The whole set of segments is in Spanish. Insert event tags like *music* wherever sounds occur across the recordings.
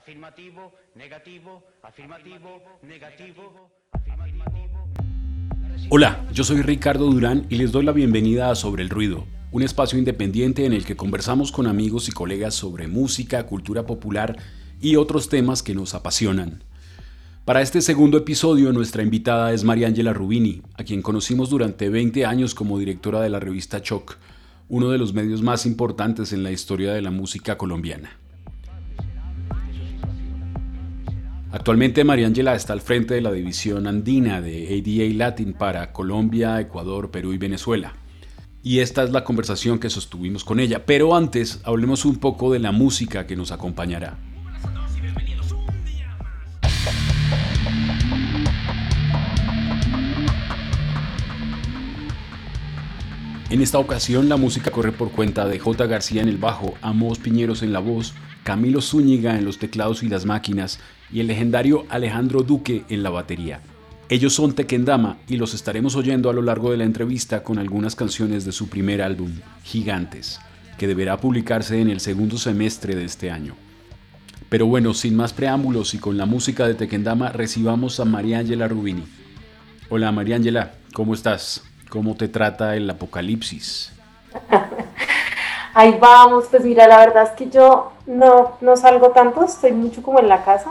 afirmativo, negativo, afirmativo, negativo, afirmativo. Hola, yo soy Ricardo Durán y les doy la bienvenida a Sobre el Ruido, un espacio independiente en el que conversamos con amigos y colegas sobre música, cultura popular y otros temas que nos apasionan. Para este segundo episodio, nuestra invitada es María Ángela Rubini, a quien conocimos durante 20 años como directora de la revista Choc, uno de los medios más importantes en la historia de la música colombiana. Actualmente María Ángela está al frente de la división andina de ADA Latin para Colombia, Ecuador, Perú y Venezuela. Y esta es la conversación que sostuvimos con ella. Pero antes, hablemos un poco de la música que nos acompañará. En esta ocasión la música corre por cuenta de J. García en el bajo, Amos Piñeros en la voz, Camilo Zúñiga en los teclados y las máquinas y el legendario Alejandro Duque en la batería. Ellos son Tequendama y los estaremos oyendo a lo largo de la entrevista con algunas canciones de su primer álbum, Gigantes, que deberá publicarse en el segundo semestre de este año. Pero bueno, sin más preámbulos y con la música de Tequendama, recibamos a María Ángela Rubini. Hola María Ángela, ¿cómo estás? ¿Cómo te trata el apocalipsis? *laughs* Ahí vamos, pues mira, la verdad es que yo no, no salgo tanto, estoy mucho como en la casa,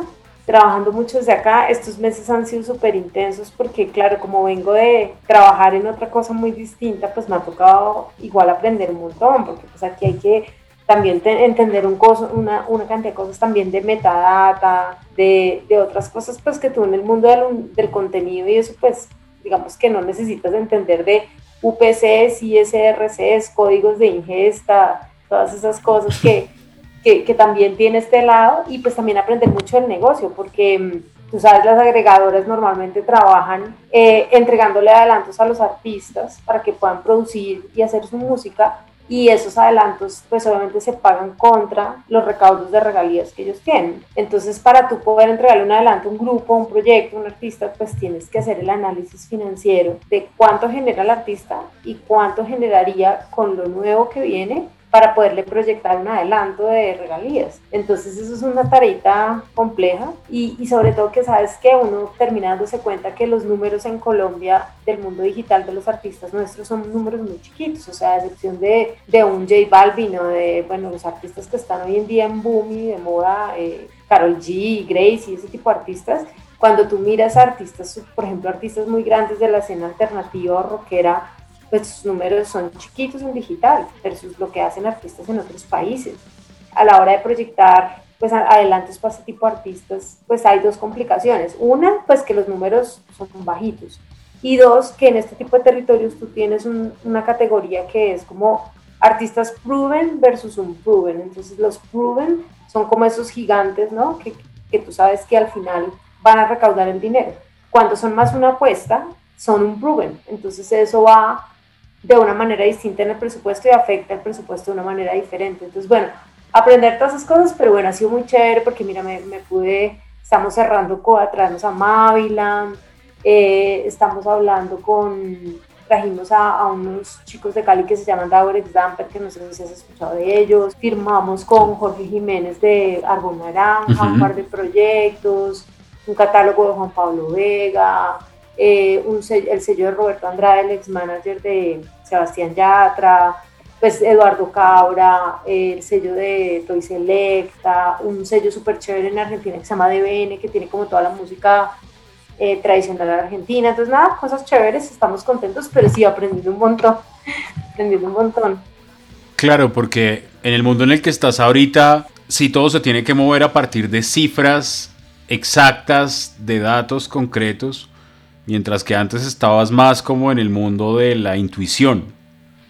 trabajando mucho desde acá. Estos meses han sido súper intensos porque, claro, como vengo de trabajar en otra cosa muy distinta, pues me ha tocado igual aprender un montón, porque pues aquí hay que también entender un una, una, cantidad de cosas también de metadata, de, de, otras cosas pues que tú en el mundo del, del contenido y eso pues digamos que no necesitas entender de UPCs, ISRCs, códigos de ingesta, todas esas cosas que, que, también tiene este lado y pues también aprender mucho del negocio porque mm, tú sabes, las agregadoras normalmente trabajan eh, entregándole adelantos a los artistas para que puedan producir y hacer su música y esos adelantos pues obviamente se pagan contra los recaudos de regalías que ellos tienen. Entonces para tú poder entregarle un adelanto a un grupo, un proyecto, un artista, pues tienes que hacer el análisis financiero de cuánto genera el artista y cuánto generaría con lo nuevo que viene para poderle proyectar un adelanto de regalías. Entonces eso es una tareita compleja y, y, sobre todo que sabes que uno termina dándose cuenta que los números en Colombia del mundo digital de los artistas nuestros son números muy chiquitos, o sea, a excepción de, de un J Balvin o de, bueno, los artistas que están hoy en día en boom y de moda, eh, Carol G, Grace y ese tipo de artistas, cuando tú miras a artistas, por ejemplo, artistas muy grandes de la escena alternativa o rockera, pues sus números son chiquitos en digital versus lo que hacen artistas en otros países. A la hora de proyectar pues adelantos para ese tipo de artistas, pues hay dos complicaciones. Una, pues que los números son bajitos. Y dos, que en este tipo de territorios tú tienes una categoría que es como artistas proven versus un proven. Entonces los proven son como esos gigantes, ¿no? Que, que tú sabes que al final van a recaudar el dinero. Cuando son más una apuesta, son un proven. Entonces eso va de una manera distinta en el presupuesto y afecta el presupuesto de una manera diferente. Entonces, bueno, aprender todas esas cosas, pero bueno, ha sido muy chévere porque mira, me, me pude, estamos cerrando a traernos a Maviland, eh, estamos hablando con, trajimos a, a, unos chicos de Cali que se llaman Daurex Damper, que no sé si has escuchado de ellos, firmamos con Jorge Jiménez de Arbón Naranja, un par de proyectos, un catálogo de Juan Pablo Vega, eh, un el sello de Roberto Andrade, el ex manager de Sebastián Yatra, pues Eduardo Cabra, el sello de Toy Selecta, un sello súper chévere en Argentina que se llama DBN, que tiene como toda la música eh, tradicional Argentina. Entonces, nada, cosas chéveres, estamos contentos, pero sí aprendiendo un montón, *laughs* aprendiendo un montón. Claro, porque en el mundo en el que estás ahorita, sí todo se tiene que mover a partir de cifras exactas, de datos concretos mientras que antes estabas más como en el mundo de la intuición.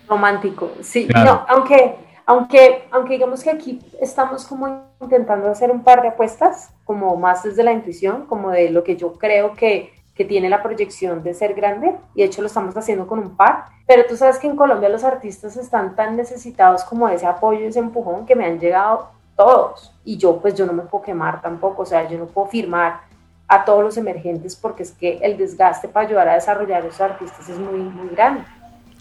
Romántico, sí, no, aunque, aunque, aunque digamos que aquí estamos como intentando hacer un par de apuestas, como más desde la intuición, como de lo que yo creo que, que tiene la proyección de ser grande, y de hecho lo estamos haciendo con un par, pero tú sabes que en Colombia los artistas están tan necesitados como de ese apoyo, ese empujón, que me han llegado todos, y yo pues yo no me puedo quemar tampoco, o sea, yo no puedo firmar a todos los emergentes porque es que el desgaste para ayudar a desarrollar a esos artistas es muy, muy grande.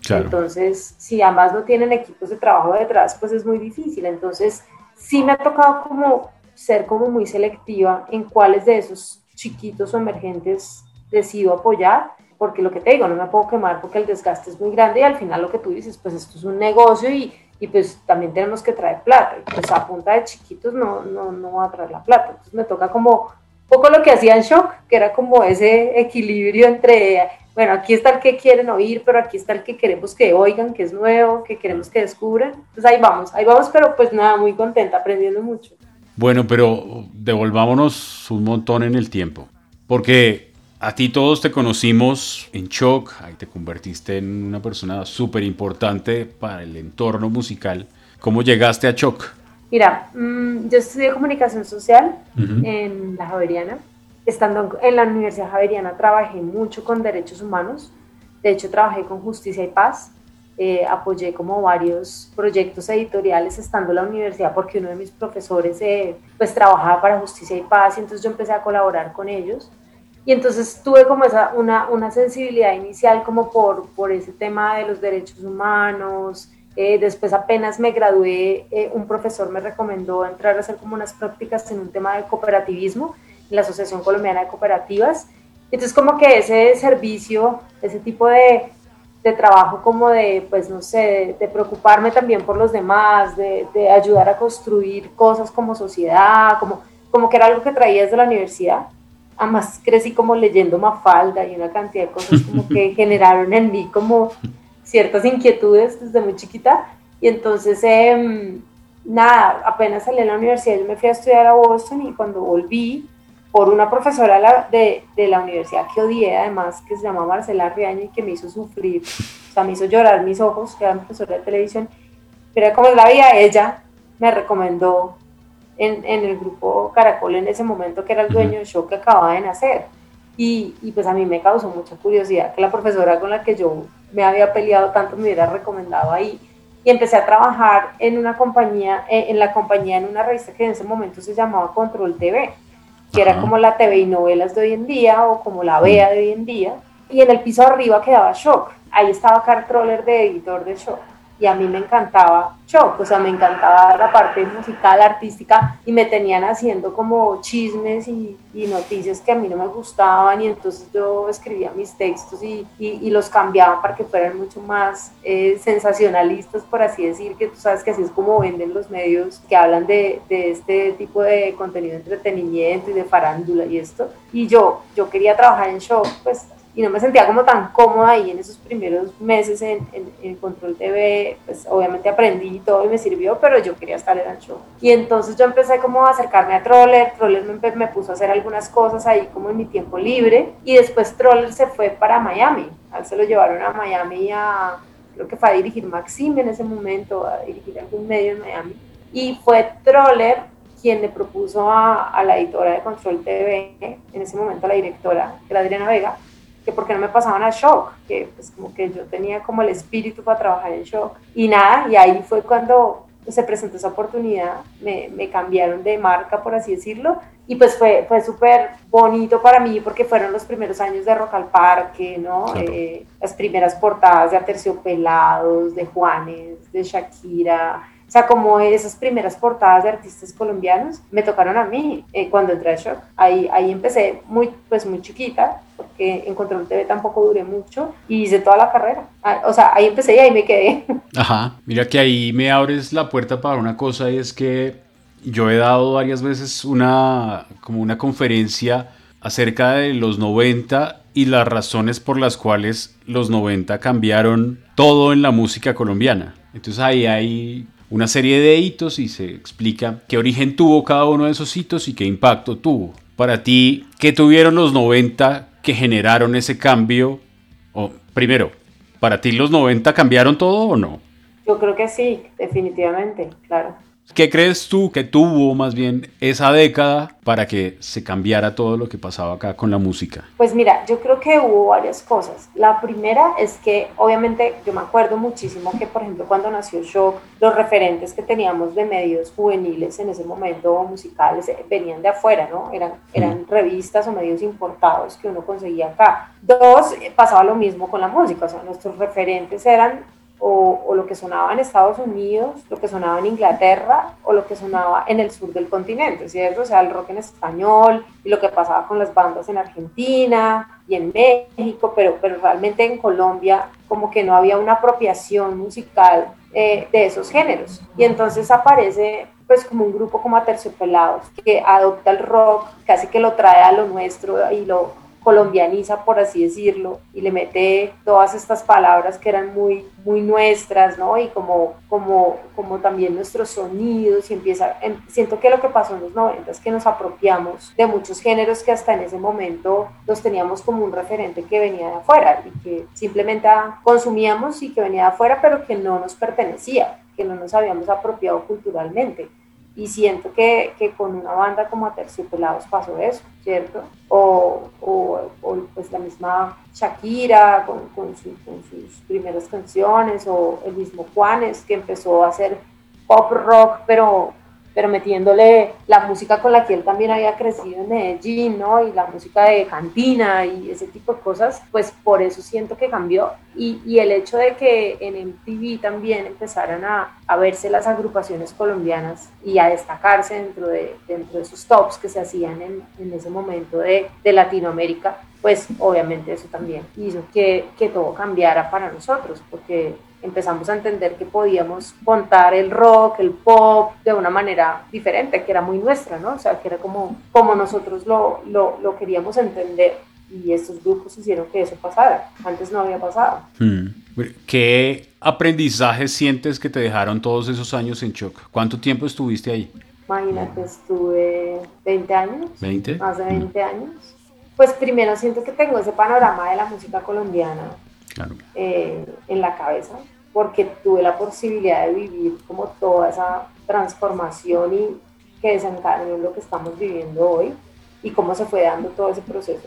Entonces, si además no tienen equipos de trabajo detrás, pues es muy difícil. Entonces, sí me ha tocado como ser como muy selectiva en cuáles de esos chiquitos o emergentes decido apoyar, porque lo que te digo, no me puedo quemar porque el desgaste es muy grande y al final lo que tú dices, pues esto es un negocio y, y pues también tenemos que traer plata. Y pues a punta de chiquitos no, no, no va a traer la plata. Entonces me toca como poco lo que hacía en Shock, que era como ese equilibrio entre, bueno, aquí está el que quieren oír, pero aquí está el que queremos que oigan, que es nuevo, que queremos que descubran. Entonces ahí vamos, ahí vamos, pero pues nada, muy contenta, aprendiendo mucho. Bueno, pero devolvámonos un montón en el tiempo, porque a ti todos te conocimos en Shock, ahí te convertiste en una persona súper importante para el entorno musical. ¿Cómo llegaste a Shock? Mira, mm, yo estudié comunicación social en la Javeriana. Estando en la Universidad Javeriana trabajé mucho con derechos humanos. De hecho, trabajé con Justicia y Paz. Eh, apoyé como varios proyectos editoriales estando en la universidad porque uno de mis profesores eh, pues trabajaba para Justicia y Paz y entonces yo empecé a colaborar con ellos. Y entonces tuve como esa, una, una sensibilidad inicial como por, por ese tema de los derechos humanos, eh, después apenas me gradué, eh, un profesor me recomendó entrar a hacer como unas prácticas en un tema de cooperativismo en la Asociación Colombiana de Cooperativas. Entonces como que ese servicio, ese tipo de, de trabajo como de, pues no sé, de, preocuparme también por los demás, de, de, ayudar a construir cosas como sociedad, como, como que era algo que traía desde la universidad. Además crecí como leyendo Mafalda y una cantidad de cosas como que *laughs* generaron en mí como ciertas inquietudes desde muy chiquita. Y entonces, eh, nada, apenas salí de la universidad, yo me fui a estudiar a Boston y cuando volví, por una profesora de, de la universidad que odié, además, que se llama Marcela Riaño y que me hizo sufrir, o sea, me hizo llorar mis ojos, que era profesora de televisión. Pero como es la vida, ella me recomendó en, en, el grupo Caracol en ese momento, que era el dueño del show que acababa de nacer. Y, y, pues a mí me causó mucha curiosidad que la profesora con la que yo me había peleado tanto me hubiera recomendado ahí. Y empecé a trabajar en una compañía, eh, en la compañía, en una revista que en ese momento se llamaba Control TV, que era como la TV y novelas de hoy en día o como la vea de hoy en día. Y en el piso arriba quedaba Shock. Ahí estaba Carl Troller de editor de Shock y a mí me encantaba shock, o sea, me encantaba la parte musical, artística, y me tenían haciendo como chismes y, noticias que a mí no me gustaban, y entonces yo escribía mis textos y, y, los cambiaba para que fueran mucho más eh, sensacionalistas, por así decir, que tú sabes que así es como venden los medios que hablan de, de este tipo de contenido de entretenimiento y de farándula y esto, y yo, yo quería trabajar en shock, pues y no me sentía como tan cómoda ahí en esos primeros meses en, en, Control TV, pues obviamente aprendí y todo y me sirvió, pero yo quería estar en el show. Y entonces yo empecé como a acercarme a Troller, Troller me, me puso a hacer algunas cosas ahí como en mi tiempo libre y después Troller se fue para Miami, él se lo llevaron a Miami a, creo que fue a dirigir Maxim en ese momento, a dirigir algún medio en Miami. Y fue Troller quien le propuso a, a la editora de Control TV, en ese momento a la directora, que era Adriana Vega, que porque no me pasaban a shock, que pues como que yo tenía como el espíritu para trabajar en shock. Y nada, y ahí fue cuando se presentó esa oportunidad, me, me cambiaron de marca, por así decirlo, y pues fue, fue súper bonito para mí porque fueron los primeros años de Rock al Parque, ¿no? Eh, las primeras portadas de Aterciopelados, de Juanes, de Shakira, o sea, como esas primeras portadas de artistas colombianos me tocaron a mí eh, cuando entré a Shock. Ahí, ahí empecé muy, pues muy chiquita, porque en Control TV tampoco duré mucho y hice toda la carrera. Ah, o sea, ahí empecé y ahí me quedé. *laughs* Ajá, mira que ahí me abres la puerta para una cosa y es que yo he dado varias veces una, como una conferencia acerca de los 90 y las razones por las cuales los 90 cambiaron todo en la música colombiana. Entonces ahí hay una serie de hitos y se explica qué origen tuvo cada uno de esos hitos y qué impacto tuvo. Para ti, ¿qué tuvieron los 90 que generaron ese cambio? O primero, ¿para ti los 90 cambiaron todo o no? Yo creo que sí, definitivamente, claro. ¿Qué crees tú que tuvo más bien esa década para que se cambiara todo lo que pasaba acá con la música? Pues mira, yo creo que hubo varias cosas. La primera es que obviamente yo me acuerdo muchísimo que por ejemplo cuando nació Shock, los referentes que teníamos de medios juveniles en ese momento musicales eh, venían de afuera, ¿no? Eran, eran revistas o medios importados que uno conseguía acá. Dos, eh, pasaba lo mismo con la música, o sea, nuestros referentes eran o, lo que sonaba en Estados Unidos, lo que sonaba en Inglaterra o lo que sonaba en el sur del continente, ¿cierto? O sea, el rock en español y lo que pasaba con las bandas en Argentina y en México, pero, pero realmente en Colombia como que no había una apropiación musical eh, de esos géneros. Y entonces aparece pues como un grupo como Aterciopelados que adopta el rock, casi que lo trae a lo nuestro y lo colombianiza, por así decirlo, y le mete todas estas palabras que eran muy, muy nuestras, ¿no? Y como, como, como también nuestros sonidos, y empieza, em, siento que lo que pasó en los 90 es que nos apropiamos de muchos géneros que hasta en ese momento los teníamos como un referente que venía de afuera y que simplemente consumíamos y que venía de afuera, pero que no nos pertenecía, que no nos habíamos apropiado culturalmente y siento que, que, con una banda como Aterciopelados pasó eso, ¿cierto? O, o, o pues la misma Shakira con, sus primeras canciones, o el mismo Juanes que empezó a hacer pop rock, pero pero metiéndole la música con la que él también había crecido en Medellín, ¿no? Y la música de cantina y ese tipo de cosas, pues por eso siento que cambió. Y, el hecho de que en MTV también empezaran a, a, verse las agrupaciones colombianas y a destacarse dentro de, dentro de esos tops que se hacían en, en ese momento de, de Latinoamérica, pues obviamente eso también hizo que, que todo cambiara para nosotros, porque empezamos a entender que podíamos contar el rock, el pop de una manera diferente, que era muy nuestra, ¿no? O sea, que era como, como nosotros lo, lo, lo queríamos entender y estos grupos hicieron que eso pasara. Antes no había pasado. Hmm. ¿Qué aprendizaje sientes que te dejaron todos esos años en shock? ¿Cuánto tiempo estuviste ahí? Imagínate, estuve 20 años. ¿20? Más de 20 años. Pues primero siento que tengo ese panorama de la música colombiana eh, en la cabeza, porque tuve la posibilidad de vivir como toda esa transformación y que desencadenó lo que estamos viviendo hoy y cómo se fue dando todo ese proceso.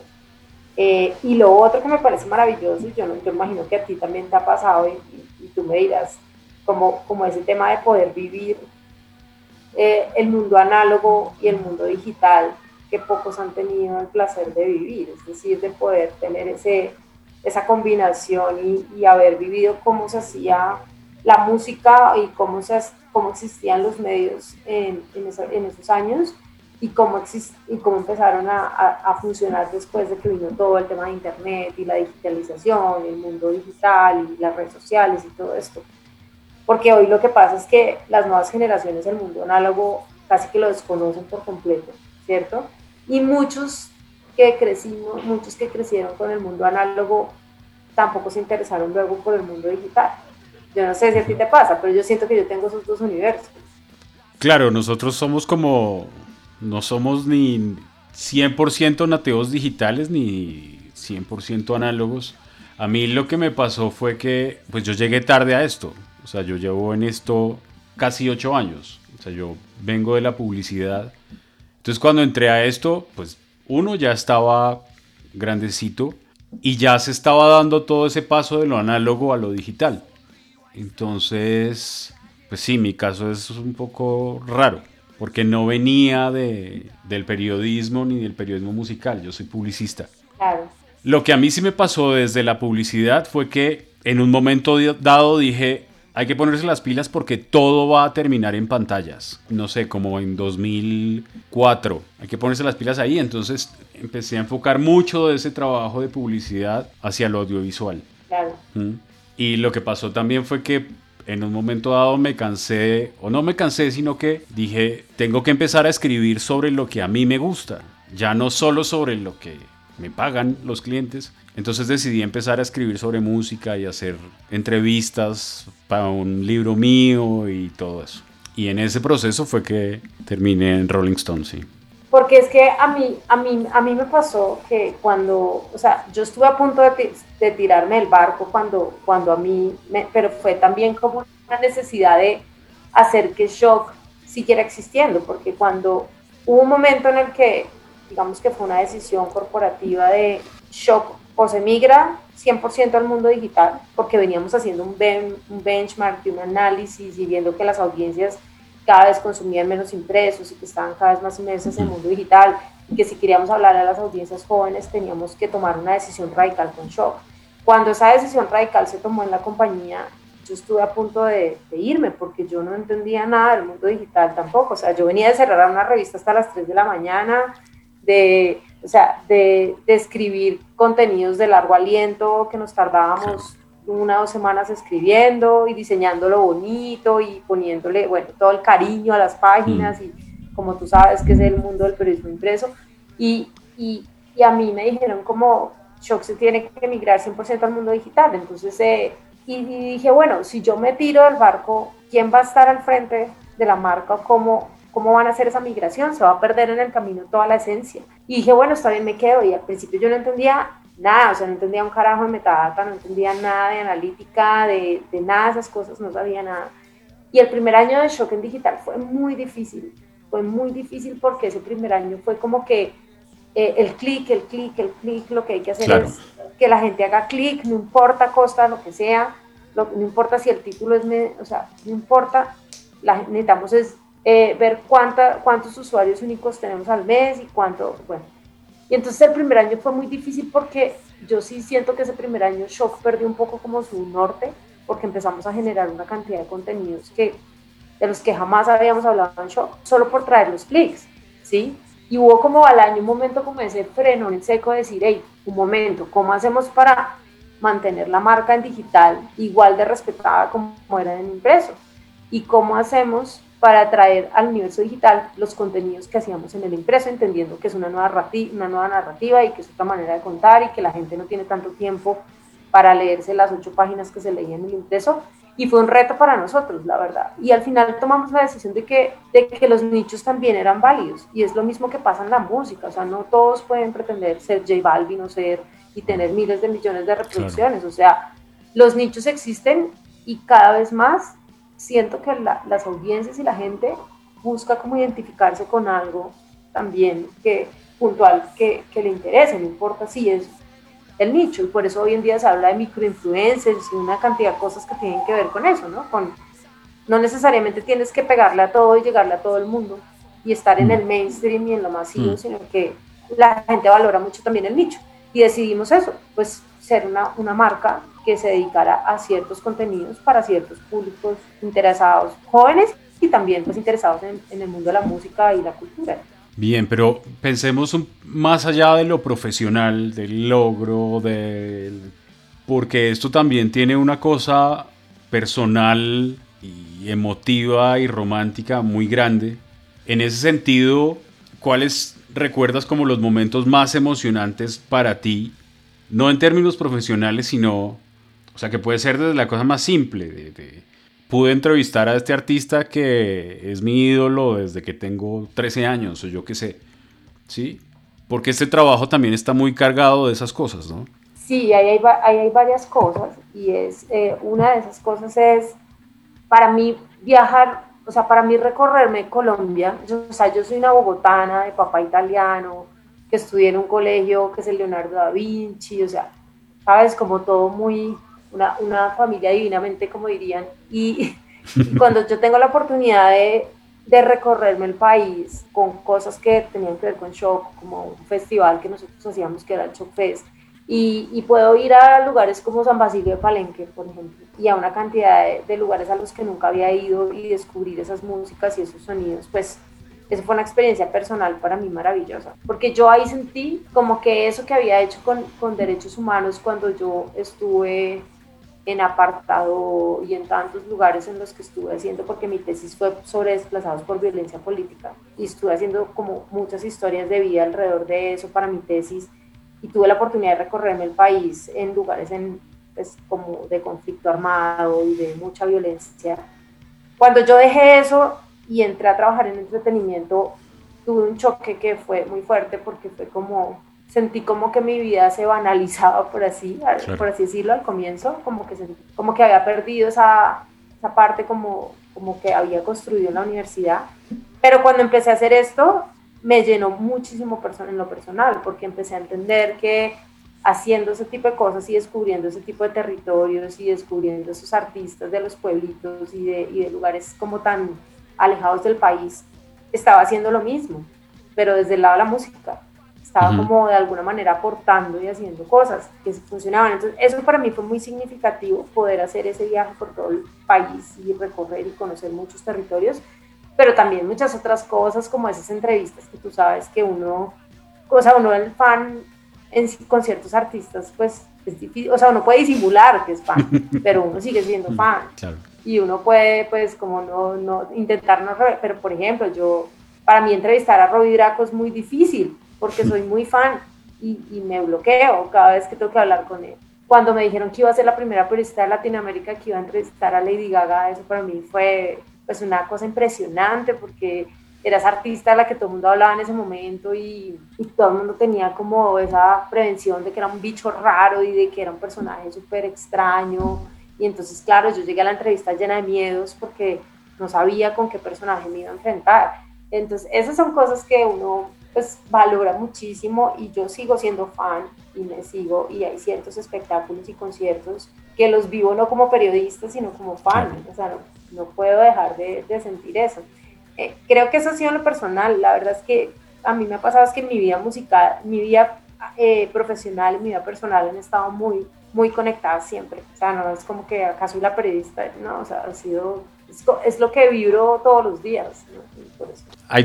Eh, y lo otro que me parece maravilloso, y yo, no, yo imagino que a ti también te ha pasado, y, y tú me dirás, como, como ese tema de poder vivir eh, el mundo análogo y el mundo digital que pocos han tenido el placer de vivir, es decir, de poder tener ese, esa combinación y, haber vivido cómo se hacía la música y cómo, se, cómo existían los medios en, esos años y cómo, exist, y cómo empezaron a, a, funcionar después de que vino todo el tema de Internet y la digitalización, el mundo digital y las redes sociales y todo esto. Porque hoy lo que pasa es que las nuevas generaciones del mundo análogo casi que lo desconocen por completo, ¿cierto? Y muchos que crecimos, muchos que crecieron con el mundo análogo, tampoco se interesaron luego por el mundo digital. Yo no sé si a ti te pasa, pero yo siento que yo tengo esos dos universos. Claro, nosotros somos como, no somos ni 100% nativos digitales ni 100% análogos. A mí lo que me pasó fue que, pues yo llegué tarde a esto. O sea, yo llevo en esto casi ocho años. O sea, yo vengo de la publicidad. Entonces cuando entré a esto, pues uno ya estaba grandecito y ya se estaba dando todo ese paso de lo análogo a lo digital. Entonces, pues sí, mi caso es un poco raro, porque no venía de, del periodismo ni del periodismo musical, yo soy publicista. Claro. Lo que a mí sí me pasó desde la publicidad fue que en un momento dado dije, hay que ponerse las pilas porque todo va a terminar en pantallas. No sé, como en 2004. Hay que ponerse las pilas ahí. Entonces empecé a enfocar mucho de ese trabajo de publicidad hacia lo audiovisual. Claro. ¿Mm? Y lo que pasó también fue que en un momento dado me cansé, o no me cansé, sino que dije, tengo que empezar a escribir sobre lo que a mí me gusta. Ya no solo sobre lo que me pagan los clientes. Entonces decidí empezar a escribir sobre música y hacer entrevistas para un libro mío y todo eso. Y en ese proceso fue que terminé en Rolling Stone, sí. Porque es que a mí, a mí, a mí me pasó que cuando, o sea, yo estuve a punto de, de tirarme del barco cuando, cuando a mí, me, pero fue también como una necesidad de hacer que shock siguiera existiendo, porque cuando hubo un momento en el que digamos que fue una decisión corporativa de shock o se migra 100% al mundo digital, porque veníamos haciendo un, un benchmark y un análisis y viendo que las audiencias cada vez consumían menos impresos y que estaban cada vez más inmersas en el mundo digital y que si queríamos hablar a las audiencias jóvenes teníamos que tomar una decisión radical con shock. Cuando esa decisión radical se tomó en la compañía, yo estuve a punto de, irme porque yo no entendía nada del mundo digital tampoco. O sea, yo venía de cerrar una revista hasta las 3 de la mañana, de, o sea, de, de escribir contenidos de largo aliento que nos tardábamos una o dos semanas escribiendo y diseñándolo bonito y poniéndole, bueno, todo el cariño a las páginas mm. y como tú sabes que es el mundo del periodismo impreso. Y, y, y a mí me dijeron como, Shock se tiene que migrar 100% al mundo digital. Entonces, eh, y, dije, bueno, si yo me tiro del barco, ¿quién va a estar al frente de la marca? ¿Cómo, ¿Cómo van a hacer esa migración? Se va a perder en el camino toda la esencia. Y dije, bueno, está bien, me quedo. Y al principio yo no entendía nada, o sea, no entendía un carajo de metadata, no entendía nada de analítica, de, de nada de esas cosas, no sabía nada. Y el primer año de Shock en Digital fue muy difícil, fue muy difícil porque ese primer año fue como que eh, el clic, el clic, el clic, lo que hay que hacer es que la gente haga clic, no importa costa, lo que sea, no importa si el título es, o sea, no importa, la, necesitamos es eh, ver cuánta, cuántos usuarios únicos tenemos al mes y cuánto, bueno. Y entonces el primer año fue muy difícil porque yo sí siento que ese primer año Shock perdió un poco como su norte porque empezamos a generar una cantidad de contenidos que, de los que jamás habíamos hablado en Shock, solo por traer los clics, ¿sí? Y hubo como al año un momento como ese freno en seco de decir, hey, un momento, ¿cómo hacemos para mantener la marca en digital igual de respetada como era en impreso? ¿Y cómo hacemos para traer al universo digital los contenidos que hacíamos en el impreso, entendiendo que es una nueva, una nueva narrativa y que es otra manera de contar y que la gente no tiene tanto tiempo para leerse las ocho páginas que se leían en el impreso. Y fue un reto para nosotros, la verdad. Y al final tomamos la decisión de que, de que los nichos también eran válidos. Y es lo mismo que pasa en la música, o sea, no todos pueden pretender ser J Balvin o ser y tener miles de millones de reproducciones, o sea, los nichos existen y cada vez más siento que las audiencias y la gente busca como identificarse con algo también que puntual que, que le interese, no importa si es el nicho y por eso hoy en día se habla de microinfluencers y una cantidad de cosas que tienen que ver con eso, ¿no? Con, no necesariamente tienes que pegarle a todo y llegarle a todo el mundo y estar en el mm. mainstream y en lo masivo, mm. sino que la gente valora mucho también el nicho. Y decidimos eso, pues ser una, una marca que se dedicara a ciertos contenidos para ciertos públicos interesados, jóvenes y también pues interesados en, en el mundo de la música y la cultura. Bien, pero pensemos más allá de lo profesional, del logro, del... porque esto también tiene una cosa personal y emotiva y romántica muy grande. En ese sentido, ¿cuáles recuerdas como los momentos más emocionantes para ti? No en términos profesionales, sino, o sea, que puede ser desde la cosa más simple, de pude entrevistar a este artista que es mi ídolo desde que tengo 13 años o yo qué sé. ¿Sí? Porque este trabajo también está muy cargado de esas cosas, ¿no? Sí, ahí hay, hay varias cosas y es eh, una de esas cosas es para mí viajar, o sea, para mí recorrerme Colombia, yo, o sea, yo soy una bogotana de papá italiano, que estudié en un colegio que es el Leonardo da Vinci, o sea, sabes, como todo muy, una, una familia divinamente, como dirían. Y, *laughs* cuando yo tengo la oportunidad de, de, recorrerme el país con cosas que tenían que ver con Shock, como un festival que nosotros hacíamos que era el Shock Fest, y, y puedo ir a lugares como San Basilio de Palenque, por ejemplo, y a una cantidad de, lugares a los que nunca había ido y descubrir esas músicas y esos sonidos, pues eso fue una experiencia personal para mí maravillosa, porque yo ahí sentí como que eso que había hecho con, con derechos humanos cuando yo estuve en apartado y en tantos lugares en los que estuve haciendo, porque mi tesis fue sobre desplazados por violencia política. Y estuve haciendo como muchas historias de vida alrededor de eso para mi tesis. Y tuve la oportunidad de recorrerme el país en lugares en, pues, como de conflicto armado y de mucha violencia. Cuando yo dejé eso y entré a trabajar en entretenimiento, tuve un choque que fue muy fuerte porque fue como sentí como que mi vida se banalizaba, por así, por así decirlo, al comienzo, como que, como que había perdido esa, esa parte como, como que había construido en la universidad. Pero cuando empecé a hacer esto, me llenó muchísimo en lo personal, porque empecé a entender que haciendo ese tipo de cosas y descubriendo ese tipo de territorios y descubriendo esos artistas de los pueblitos y de, y de lugares como tan alejados del país, estaba haciendo lo mismo, pero desde el lado de la música estaba como de alguna manera aportando y haciendo cosas que funcionaban. Entonces, eso para mí fue muy significativo, poder hacer ese viaje por todo el país y recorrer y conocer muchos territorios, pero también muchas otras cosas como esas entrevistas que tú sabes que uno, o sea, uno el fan en, con ciertos artistas, pues es difícil, o sea, uno puede disimular que es fan, *laughs* pero uno sigue siendo fan. Y uno puede, pues, como no, no intentar no, pero por ejemplo, yo, para mí entrevistar a Robbie Draco es muy difícil, porque soy muy fan y, y, me bloqueo cada vez que tengo que hablar con él. Cuando me dijeron que iba a ser la primera periodista de Latinoamérica que iba a entrevistar a Lady Gaga, eso para mí fue pues una cosa impresionante porque eras artista de la que todo el mundo hablaba en ese momento y, todo el mundo tenía como esa prevención de que era un bicho raro y de que era un personaje súper extraño. Y entonces, claro, yo llegué a la entrevista llena de miedos porque no sabía con qué personaje me iba a enfrentar. Entonces, esas son cosas que uno pues valora muchísimo y yo sigo siendo fan y me sigo y hay ciertos espectáculos y conciertos que los vivo no como periodista sino como fan, o sea, no, no puedo dejar de, de sentir eso. Eh, creo que eso ha sido lo personal, la verdad es que a mí me ha pasado es que mi vida musical, mi vida eh, profesional mi vida personal han estado muy, muy conectadas siempre, o sea, no es como que acaso la periodista, no, o sea, ha sido es, lo que vibro todos los días.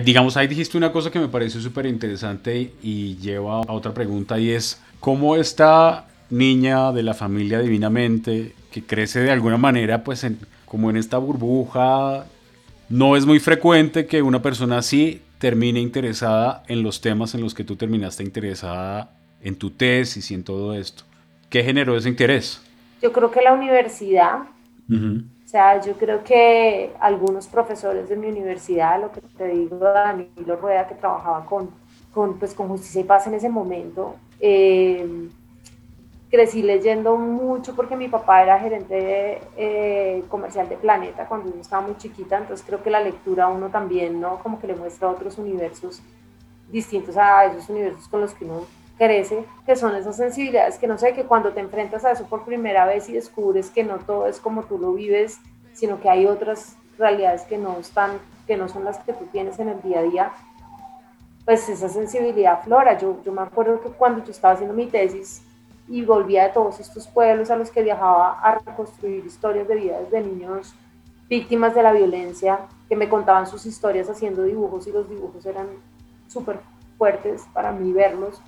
digamos, ahí dijiste una cosa que me pareció súper interesante y lleva a otra pregunta y es, ¿cómo esta niña de la familia divinamente que crece de alguna manera pues como en esta burbuja, no es muy frecuente que una persona así termine interesada en los temas en los que tú terminaste interesada en tu tesis y en todo esto? ¿Qué generó ese interés? Yo creo que la universidad o sea, yo creo que algunos profesores de mi universidad, lo que te digo, Danilo Rueda, que trabajaba con, con, pues, con Justicia y Paz en ese momento, eh, crecí leyendo mucho porque mi papá era gerente eh, comercial de Planeta cuando yo estaba muy chiquita, entonces creo que la lectura a uno también, ¿no? Como que le muestra otros universos distintos a esos universos con los que uno crece, que son esas sensibilidades que no sé, que cuando te enfrentas a eso por primera vez y descubres que no todo es como tú lo vives, sino que hay otras realidades que no están, que no son las que tú tienes en el día a día, pues esa sensibilidad flora. Yo, yo me acuerdo que cuando yo estaba haciendo mi tesis y volvía de todos estos pueblos a los que viajaba a reconstruir historias de vidas de niños víctimas de la violencia, que me contaban sus historias haciendo dibujos y los dibujos eran súper fuertes para mí verlos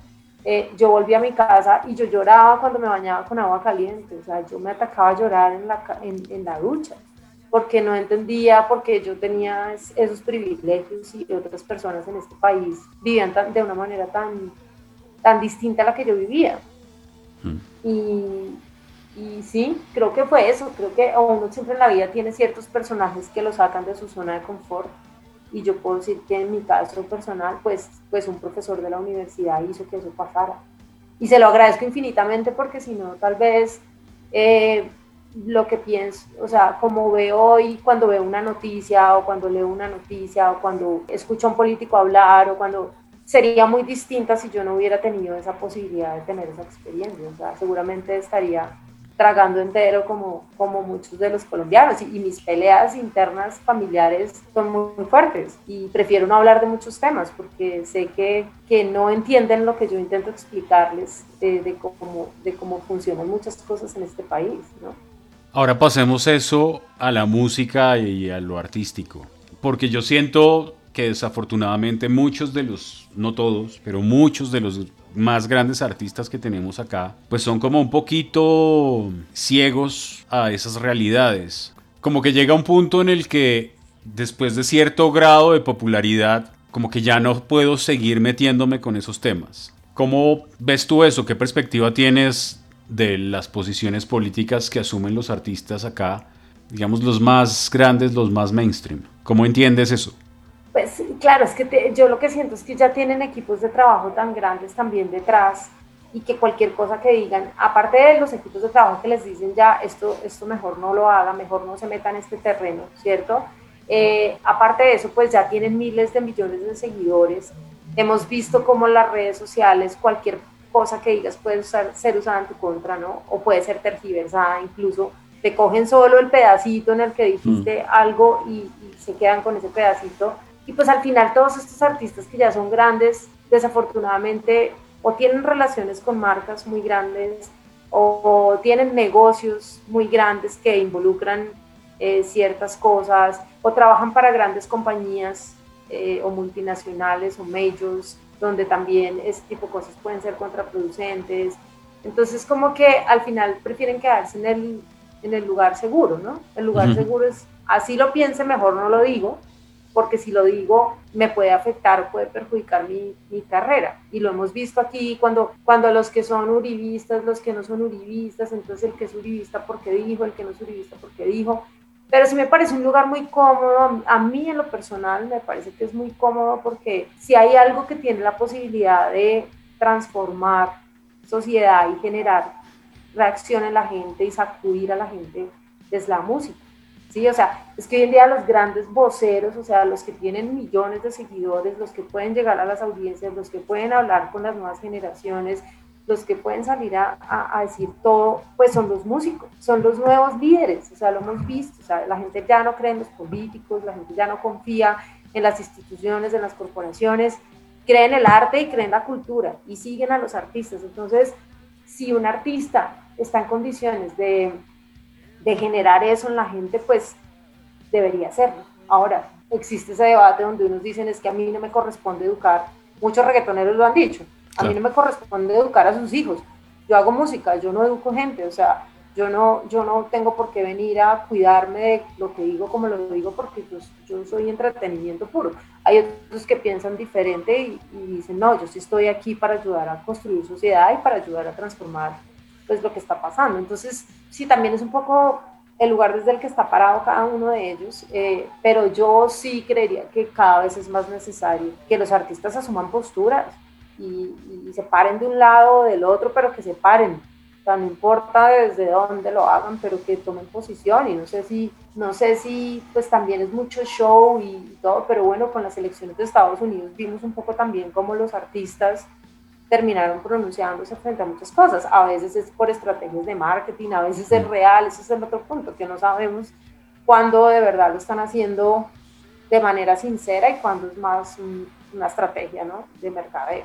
eh, yo volví a mi casa y yo lloraba cuando me bañaba con agua caliente, o sea, yo me atacaba a llorar en la, en, la ducha, porque no entendía porque yo tenía esos privilegios y otras personas en este país vivían de una manera tan, tan distinta a la que yo vivía. Y, y sí, creo que fue eso, creo que uno siempre en la vida tiene ciertos personajes que lo sacan de su zona de confort y yo puedo decir que en mi caso personal, pues, pues un profesor de la universidad hizo que eso pasara. Y se lo agradezco infinitamente porque si no, tal vez eh, lo que pienso, o sea, como veo hoy cuando veo una noticia o cuando leo una noticia o cuando escucho a un político hablar o cuando sería muy distinta si yo no hubiera tenido esa posibilidad de tener esa experiencia. O sea, seguramente estaría tragando entero como, como muchos de los colombianos y, mis peleas internas familiares son muy, fuertes y prefiero no hablar de muchos temas porque sé que, que no entienden lo que yo intento explicarles de, de, cómo, de cómo funcionan muchas cosas en este país. ¿no? Ahora pasemos eso a la música y a lo artístico, porque yo siento desafortunadamente muchos de los, no todos, pero muchos de los más grandes artistas que tenemos acá, pues son como un poquito ciegos a esas realidades. Como que llega un punto en el que después de cierto grado de popularidad, como que ya no puedo seguir metiéndome con esos temas. ¿Cómo ves tú eso? ¿Qué perspectiva tienes de las posiciones políticas que asumen los artistas acá? Digamos los más grandes, los más mainstream. ¿Cómo entiendes eso? Pues claro, es que yo lo que siento es que ya tienen equipos de trabajo tan grandes también detrás y que cualquier cosa que digan, aparte de los equipos de trabajo que les dicen ya esto, esto mejor no lo haga, mejor no se meta en este terreno, ¿cierto? Eh, aparte de eso, pues ya tienen miles de millones de seguidores. Hemos visto cómo las redes sociales, cualquier cosa que digas puede ser usada en tu contra, ¿no? O puede ser tergiversada, incluso te cogen solo el pedacito en el que dijiste mm. algo y, y se quedan con ese pedacito y pues al final todos estos artistas que ya son grandes desafortunadamente o tienen relaciones con marcas muy grandes o, tienen negocios muy grandes que involucran eh, ciertas cosas o trabajan para grandes compañías eh, o multinacionales o majors donde también ese tipo de cosas pueden ser contraproducentes. Entonces como que al final prefieren quedarse en el, en el lugar seguro, ¿no? El lugar seguro es, así lo piense, mejor no lo digo, porque si lo digo me puede afectar o puede perjudicar mi, mi, carrera. Y lo hemos visto aquí cuando, cuando los que son uribistas, los que no son uribistas, entonces el que es uribista porque dijo, el que no es uribista porque dijo. Pero sí me parece un lugar muy cómodo, a mí en lo personal me parece que es muy cómodo porque si hay algo que tiene la posibilidad de transformar sociedad y generar reacción en la gente y sacudir a la gente es la música. Sí, o sea, es que hoy en día los grandes voceros, o sea, los que tienen millones de seguidores, los que pueden llegar a las audiencias, los que pueden hablar con las nuevas generaciones, los que pueden salir a, a, decir todo, pues son los músicos, son los nuevos líderes, o sea, lo hemos visto, o sea, la gente ya no cree en los políticos, la gente ya no confía en las instituciones, en las corporaciones, creen en el arte y creen en la cultura y siguen a los artistas. Entonces, si un artista está en condiciones de de generar eso en la gente, pues debería hacerlo. Ahora, existe ese debate donde unos dicen es que a mí no me corresponde educar, muchos reggaetoneros lo han dicho, a mí no me corresponde educar a sus hijos, yo hago música, yo no educo gente, o sea, yo no, yo no tengo por qué venir a cuidarme de lo que digo como lo digo porque pues, yo soy entretenimiento puro. Hay otros que piensan diferente y, y dicen, no, yo sí estoy aquí para ayudar a construir sociedad y para ayudar a transformar pues lo que está pasando. Entonces, sí, también es un poco el lugar desde el que está parado cada uno de ellos, eh, pero yo sí creería que cada vez es más necesario que los artistas asuman posturas y, se paren de un lado o del otro, pero que se paren. O sea, no importa desde dónde lo hagan, pero que tomen posición y no sé si, no sé si pues también es mucho show y todo, pero bueno, con las elecciones de Estados Unidos vimos un poco también cómo los artistas terminaron pronunciándose frente a muchas cosas. A veces es por estrategias de marketing, a veces es real, ese es el otro punto, que no sabemos cuándo de verdad lo están haciendo de manera sincera y cuándo es más una estrategia ¿no? de mercadeo.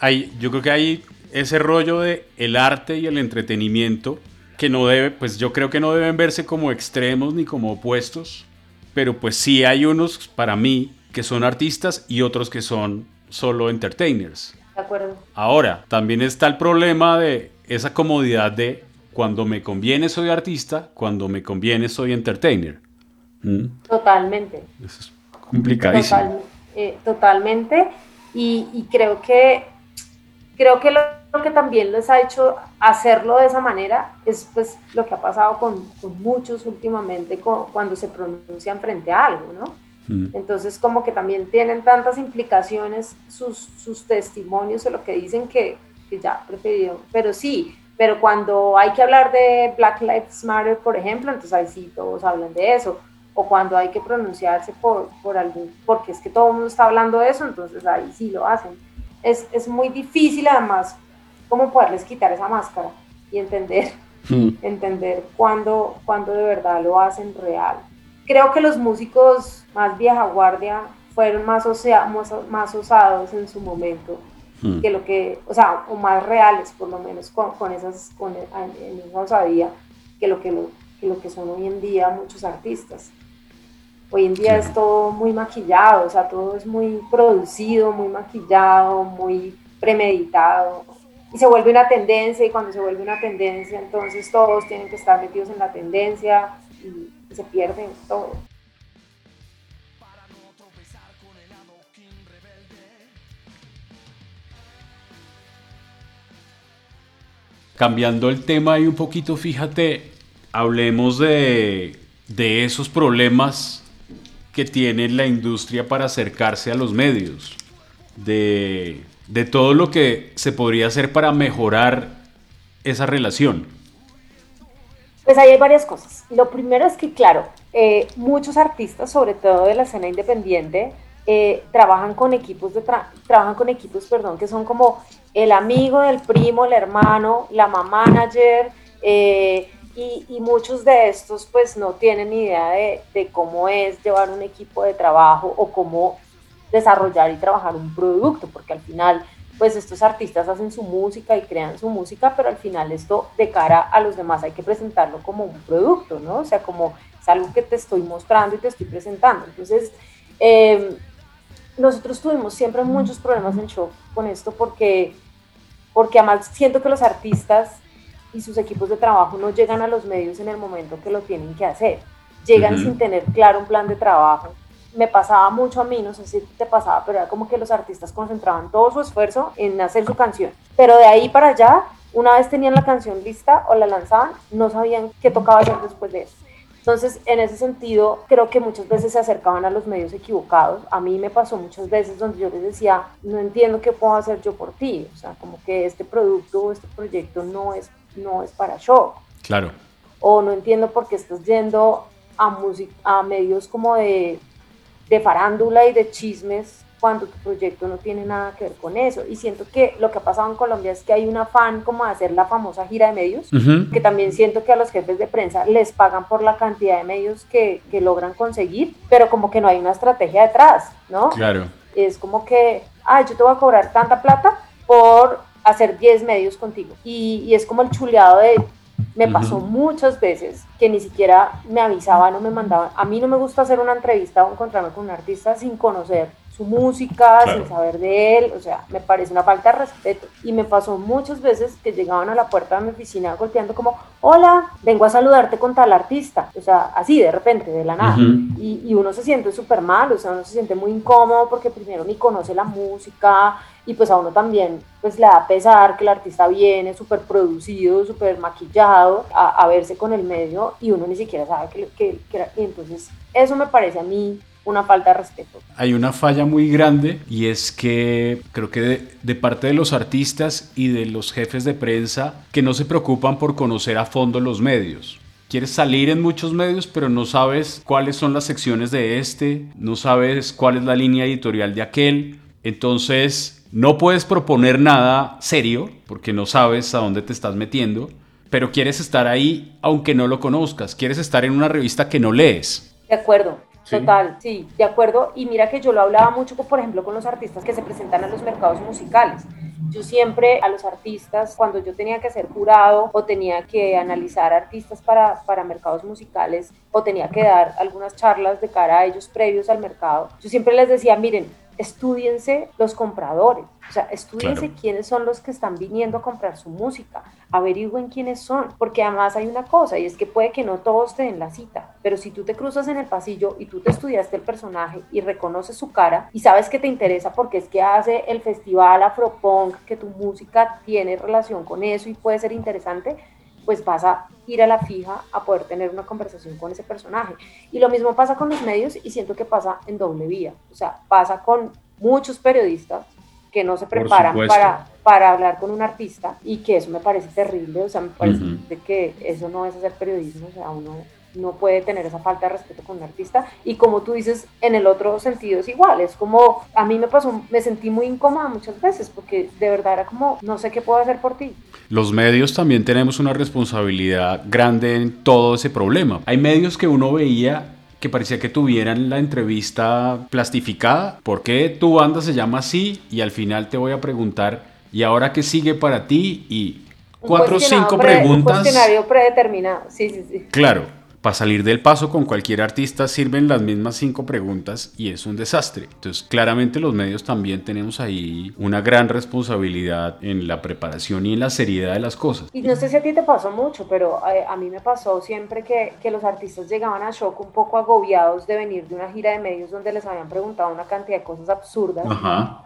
Hay, yo creo que hay ese rollo de el arte y el entretenimiento que no debe, pues yo creo que no deben verse como extremos ni como opuestos, pero pues sí hay unos para mí que son artistas y otros que son solo entertainers. De acuerdo. Ahora, también está el problema de esa comodidad de cuando me conviene soy artista, cuando me conviene soy entertainer. ¿Mm? Totalmente. Eso es complicadísimo. Eh, totalmente. Y, y, creo que creo que lo que también les ha hecho hacerlo de esa manera es pues lo que ha pasado con, muchos últimamente cuando se pronuncian frente a algo, ¿no? Mm. Entonces como que también tienen tantas implicaciones sus, sus testimonios o lo que dicen que, que ya preferido, pero sí, pero cuando hay que hablar de Black Lives Matter, por ejemplo, entonces ahí sí todos hablan de eso, o cuando hay que pronunciarse por, por algún, porque es que todo el mundo está hablando de eso, entonces ahí sí lo hacen. Es, es muy difícil además cómo poderles quitar esa máscara y entender, hmm. entender cuándo, cuándo de verdad lo hacen real. Creo que los músicos más vieja guardia fueron más, más, osados en su momento hmm. que lo que, o sea, o más reales por lo menos con, con esas, con en, esa osadía que lo que, lo, que lo que son hoy en día muchos artistas. Hoy en día es todo muy maquillado, o sea, todo es muy producido, muy maquillado, muy premeditado y se vuelve una tendencia y cuando se vuelve una tendencia entonces todos tienen que estar metidos en la tendencia y, se pierden todo. Cambiando el tema y un poquito, fíjate, hablemos de, de esos problemas que tiene la industria para acercarse a los medios, de de todo lo que se podría hacer para mejorar esa relación? Pues ahí hay varias cosas. Lo primero es que, claro, eh, muchos artistas, sobre todo de la escena independiente, eh, trabajan con equipos de trabajan con equipos, perdón, que son como el amigo del primo, el hermano, la mamá manager, eh, y, muchos de estos pues no tienen idea de, de, cómo es llevar un equipo de trabajo o cómo desarrollar y trabajar un producto, porque al final pues estos artistas hacen su música y crean su música, pero al final esto de cara a los demás hay que presentarlo como un producto, ¿no? O sea, como es algo que te estoy mostrando y te estoy presentando. Entonces, eh, nosotros tuvimos siempre muchos problemas en show con esto porque, porque además siento que los artistas y sus equipos de trabajo no llegan a los medios en el momento que lo tienen que hacer. Llegan sin tener claro un plan de trabajo. Me pasaba mucho a mí, no sé si te pasaba, pero era como que los artistas concentraban todo su esfuerzo en hacer su canción. Pero de ahí para allá, una vez tenían la canción lista o la lanzaban, no sabían qué tocaba hacer después de eso. Entonces, en ese sentido, creo que muchas veces se acercaban a los medios equivocados. A mí me pasó muchas veces donde yo les decía, no entiendo qué puedo hacer yo por ti. O sea, como que este producto o este proyecto no es, no es para show. Claro. O no entiendo por qué estás yendo a, a medios como de, de farándula y de chismes cuando tu proyecto no tiene nada que ver con eso. Y siento que lo que ha pasado en Colombia es que hay un afán como de hacer la famosa gira de medios, que también siento que a los jefes de prensa les pagan por la cantidad de medios que, que logran conseguir, pero como que no hay una estrategia detrás, ¿no? Claro. Es como que, ah, yo te voy a cobrar tanta plata por hacer 10 medios contigo. Y, y es como el chuleado de me pasó muchas veces que ni siquiera me avisaban o me mandaban. A mí no me gusta hacer una entrevista o encontrarme con un artista sin conocer su música, sin saber de él, o sea, me parece una falta de respeto. Y me pasó muchas veces que llegaban a la puerta de mi oficina golpeando como, hola, vengo a saludarte con tal artista, o sea, así de repente, de la nada. y, y, uno se siente súper mal, o sea, uno se siente muy incómodo porque primero ni conoce la música y pues a uno también pues le da pesar que el artista viene súper producido, súper maquillado a, a, verse con el medio y uno ni siquiera sabe que, que, que, entonces eso me parece a mí una falta de respeto. Hay una falla muy grande y es que creo que de, parte de los artistas y de los jefes de prensa que no se preocupan por conocer a fondo los medios. Quieres salir en muchos medios, pero no sabes cuáles son las secciones de este, no sabes cuál es la línea editorial de aquel. Entonces, no puedes proponer nada serio porque no sabes a dónde te estás metiendo, pero quieres estar ahí aunque no lo conozcas. Quieres estar en una revista que no lees. De acuerdo. Total, sí, de acuerdo. Y mira que yo lo hablaba mucho, por ejemplo, con los artistas que se presentan a los mercados musicales. Yo siempre a los artistas, cuando yo tenía que ser jurado o tenía que analizar artistas para, para mercados musicales o tenía que dar algunas charlas de cara a ellos previos al mercado, yo siempre les decía, miren, estudiense los compradores, o sea, estudiense quiénes son los que están viniendo a comprar su música, averigüen quiénes son, porque además hay una cosa y es que puede que no todos te den la cita, pero si tú te cruzas en el pasillo y tú te estudiaste el personaje y reconoces su cara y sabes que te interesa porque es que hace el festival Afropunk, que tu música tiene relación con eso y puede ser interesante, pues vas a ir a la fija a poder tener una conversación con ese personaje. Y lo mismo pasa con los medios y siento que pasa en doble vía. O sea, pasa con muchos periodistas que no se preparan para, para hablar con un artista y que eso me parece terrible. O sea, me parece que eso no es hacer periodismo. O sea, uno no puede tener esa falta de respeto con un artista. Y como tú dices, en el otro sentido es igual. Es como, a mí me pasó, me sentí muy incómoda muchas veces porque de verdad era como, no sé qué puedo hacer por ti. Los medios también tenemos una responsabilidad grande en todo ese problema. Hay medios que uno veía que parecía que tuvieran la entrevista plastificada. ¿Por qué tu banda se llama así? Y al final te voy a preguntar, ¿y ahora qué sigue para ti? Y cuatro o cinco preguntas. Un cuestionario predeterminado, sí, sí, sí. Claro para salir del paso con cualquier artista sirven las mismas cinco preguntas y es un desastre. Entonces, claramente los medios también tenemos ahí una gran responsabilidad en la preparación y en la seriedad de las cosas. Y no sé si a ti te pasó mucho, pero eh, a, mí me pasó siempre que, que, los artistas llegaban a shock un poco agobiados de venir de una gira de medios donde les habían preguntado una cantidad de cosas absurdas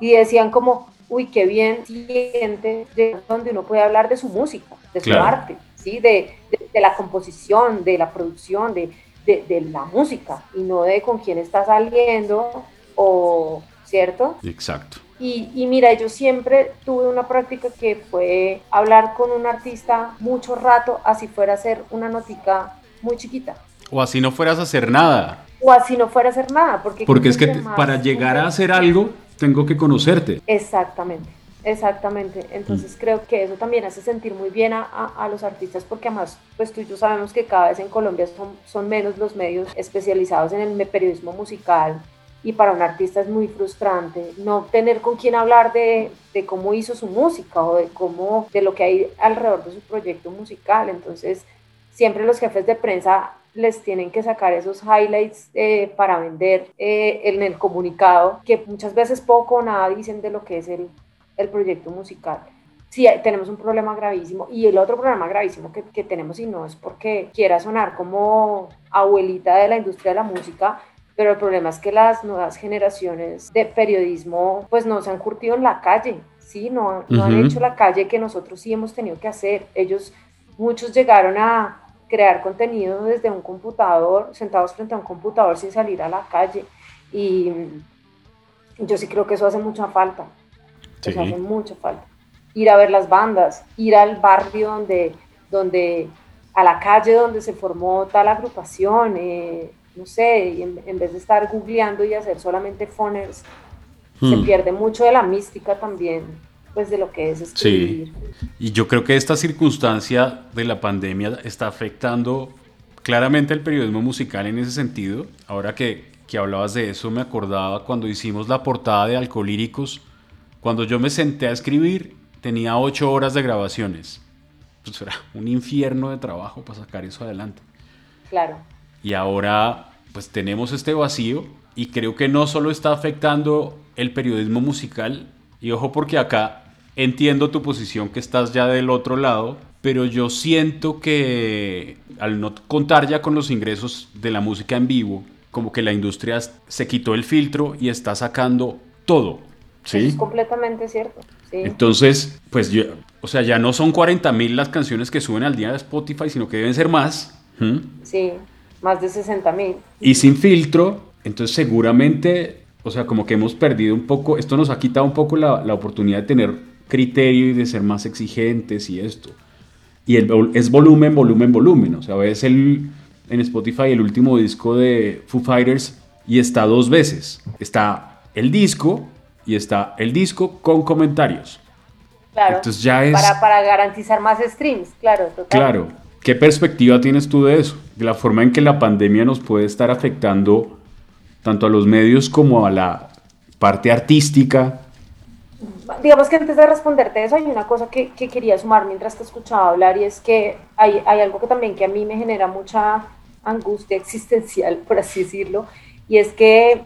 y decían como, uy, qué bien siente donde uno puede hablar de su música, de su arte ¿sí? De, de, la composición, de la producción, de, de, la música y no de con quién está saliendo o, ¿cierto? Exacto. Y, y, mira, yo siempre tuve una práctica que fue hablar con un artista mucho rato, así fuera a hacer una notica muy chiquita. O así no fueras a hacer nada. O así no fuera a hacer nada. Porque, porque es que para llegar a hacer algo, tengo que conocerte. Exactamente. Exactamente, entonces mm. creo que eso también hace sentir muy bien a, a, los artistas porque además pues tú y yo sabemos que cada vez en Colombia son, son menos los medios especializados en el periodismo musical y para un artista es muy frustrante no tener con quién hablar de, de, cómo hizo su música o de cómo, de lo que hay alrededor de su proyecto musical. Entonces, siempre los jefes de prensa les tienen que sacar esos highlights eh, para vender eh, en el comunicado, que muchas veces poco o nada dicen de lo que es el, el proyecto musical. Sí, tenemos un problema gravísimo. Y el otro problema gravísimo que, que tenemos, y no es porque quiera sonar como abuelita de la industria de la música, pero el problema es que las nuevas generaciones de periodismo pues no se han curtido en la calle, ¿sí? No, no han hecho la calle que nosotros sí hemos tenido que hacer. Ellos, muchos llegaron a crear contenido desde un computador, sentados frente a un computador sin salir a la calle. Y yo sí creo que eso hace mucha falta. Eso hace mucha falta. Ir a ver las bandas, ir al barrio donde, donde a la calle donde se formó tal agrupación, eh, no sé, en, vez de estar googleando y hacer solamente phoners, se hmm. pierde mucho de la mística también, pues de lo que es escribir. Sí, y yo creo que esta circunstancia de la pandemia está afectando claramente el periodismo musical en ese sentido. Ahora que, que hablabas de eso, me acordaba cuando hicimos la portada de Alcolíricos, cuando yo me senté a escribir, tenía ocho horas de grabaciones. Pues era un infierno de trabajo para sacar eso adelante. Claro. Y ahora pues tenemos este vacío y creo que no solo está afectando el periodismo musical, y ojo porque acá entiendo tu posición que estás ya del otro lado, pero yo siento que al no contar ya con los ingresos de la música en vivo, como que la industria se quitó el filtro y está sacando todo. ¿Sí? es completamente cierto. Entonces, pues yo, o sea, ya no son 40 mil las canciones que suben al día de Spotify, sino que deben ser más. Sí más de 60 mil. Y sin filtro, entonces seguramente, o sea, como que hemos perdido un poco, esto nos ha quitado un poco la, la oportunidad de tener criterio y de ser más exigentes y esto. Y el, es volumen, volumen, volumen. O sea, ves el, en Spotify el último disco de Foo Fighters y está dos veces. Está el disco y está el disco con comentarios. Claro. Entonces ya es... Para, para garantizar más streams, claro, total. Claro. ¿Qué perspectiva tienes tú de eso? De la forma en que la pandemia nos puede estar afectando tanto a los medios como a la parte artística. Digamos que antes de responderte eso hay una cosa que, quería sumar mientras te escuchaba hablar y es que hay, hay algo que también que a mí me genera mucha angustia existencial, *laughs* por así decirlo, y es que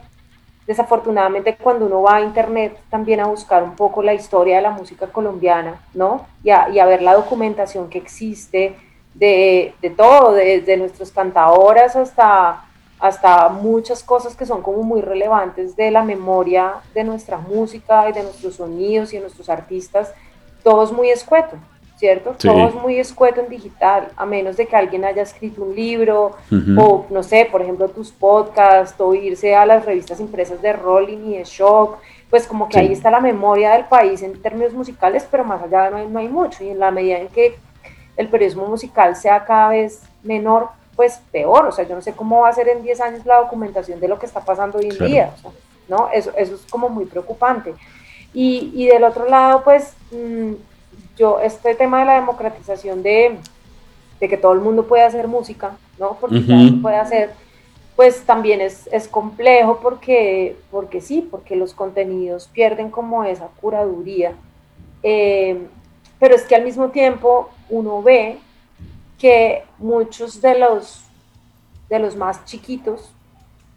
desafortunadamente cuando uno va a internet también a buscar un poco la historia de la música colombiana, ¿no? Y a, y a ver la documentación que existe, de, de todo, desde nuestros cantadoras hasta, hasta muchas cosas que son como muy relevantes de la memoria de nuestra música y de nuestros sonidos y de nuestros artistas, todo es muy escueto, ¿cierto? Todo es muy escueto en digital, a menos de que alguien haya escrito un libro o, no sé, por ejemplo, tus podcasts o irse a las revistas impresas de Rolling y de Shock, pues como que ahí está la memoria del país en términos musicales, pero más allá no hay, no hay mucho y en la medida en que el periodismo musical sea cada vez menor, pues peor. O sea, yo no sé cómo va a ser en 10 años la documentación de lo que está pasando hoy en día. ¿no? Eso, eso es como muy preocupante. Y, y del otro lado, pues mm, yo, este tema de la democratización de, de, que todo el mundo puede hacer música, ¿no? Porque puede hacer, pues también es, es, complejo porque, porque sí, porque los contenidos pierden como esa curaduría. Eh, pero es que al mismo tiempo uno ve que muchos de los, de los más chiquitos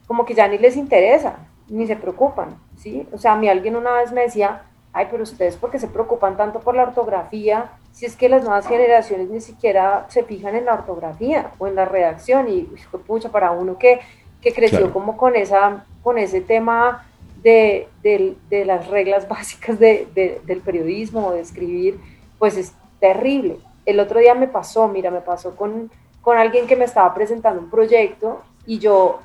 como que ya ni les interesa, ni se preocupan, ¿sí? O sea, a mí alguien una vez me decía, ay, pero ustedes por qué se preocupan tanto por la ortografía, si es que las nuevas generaciones ni siquiera se fijan en la ortografía o en la redacción, y pucha, para uno que, que creció como con, esa, con ese tema de, de, las reglas *laughs* básicas de, del periodismo o de escribir, pues es terrible. El otro día me pasó, mira, me pasó con, con alguien que me estaba presentando un proyecto y yo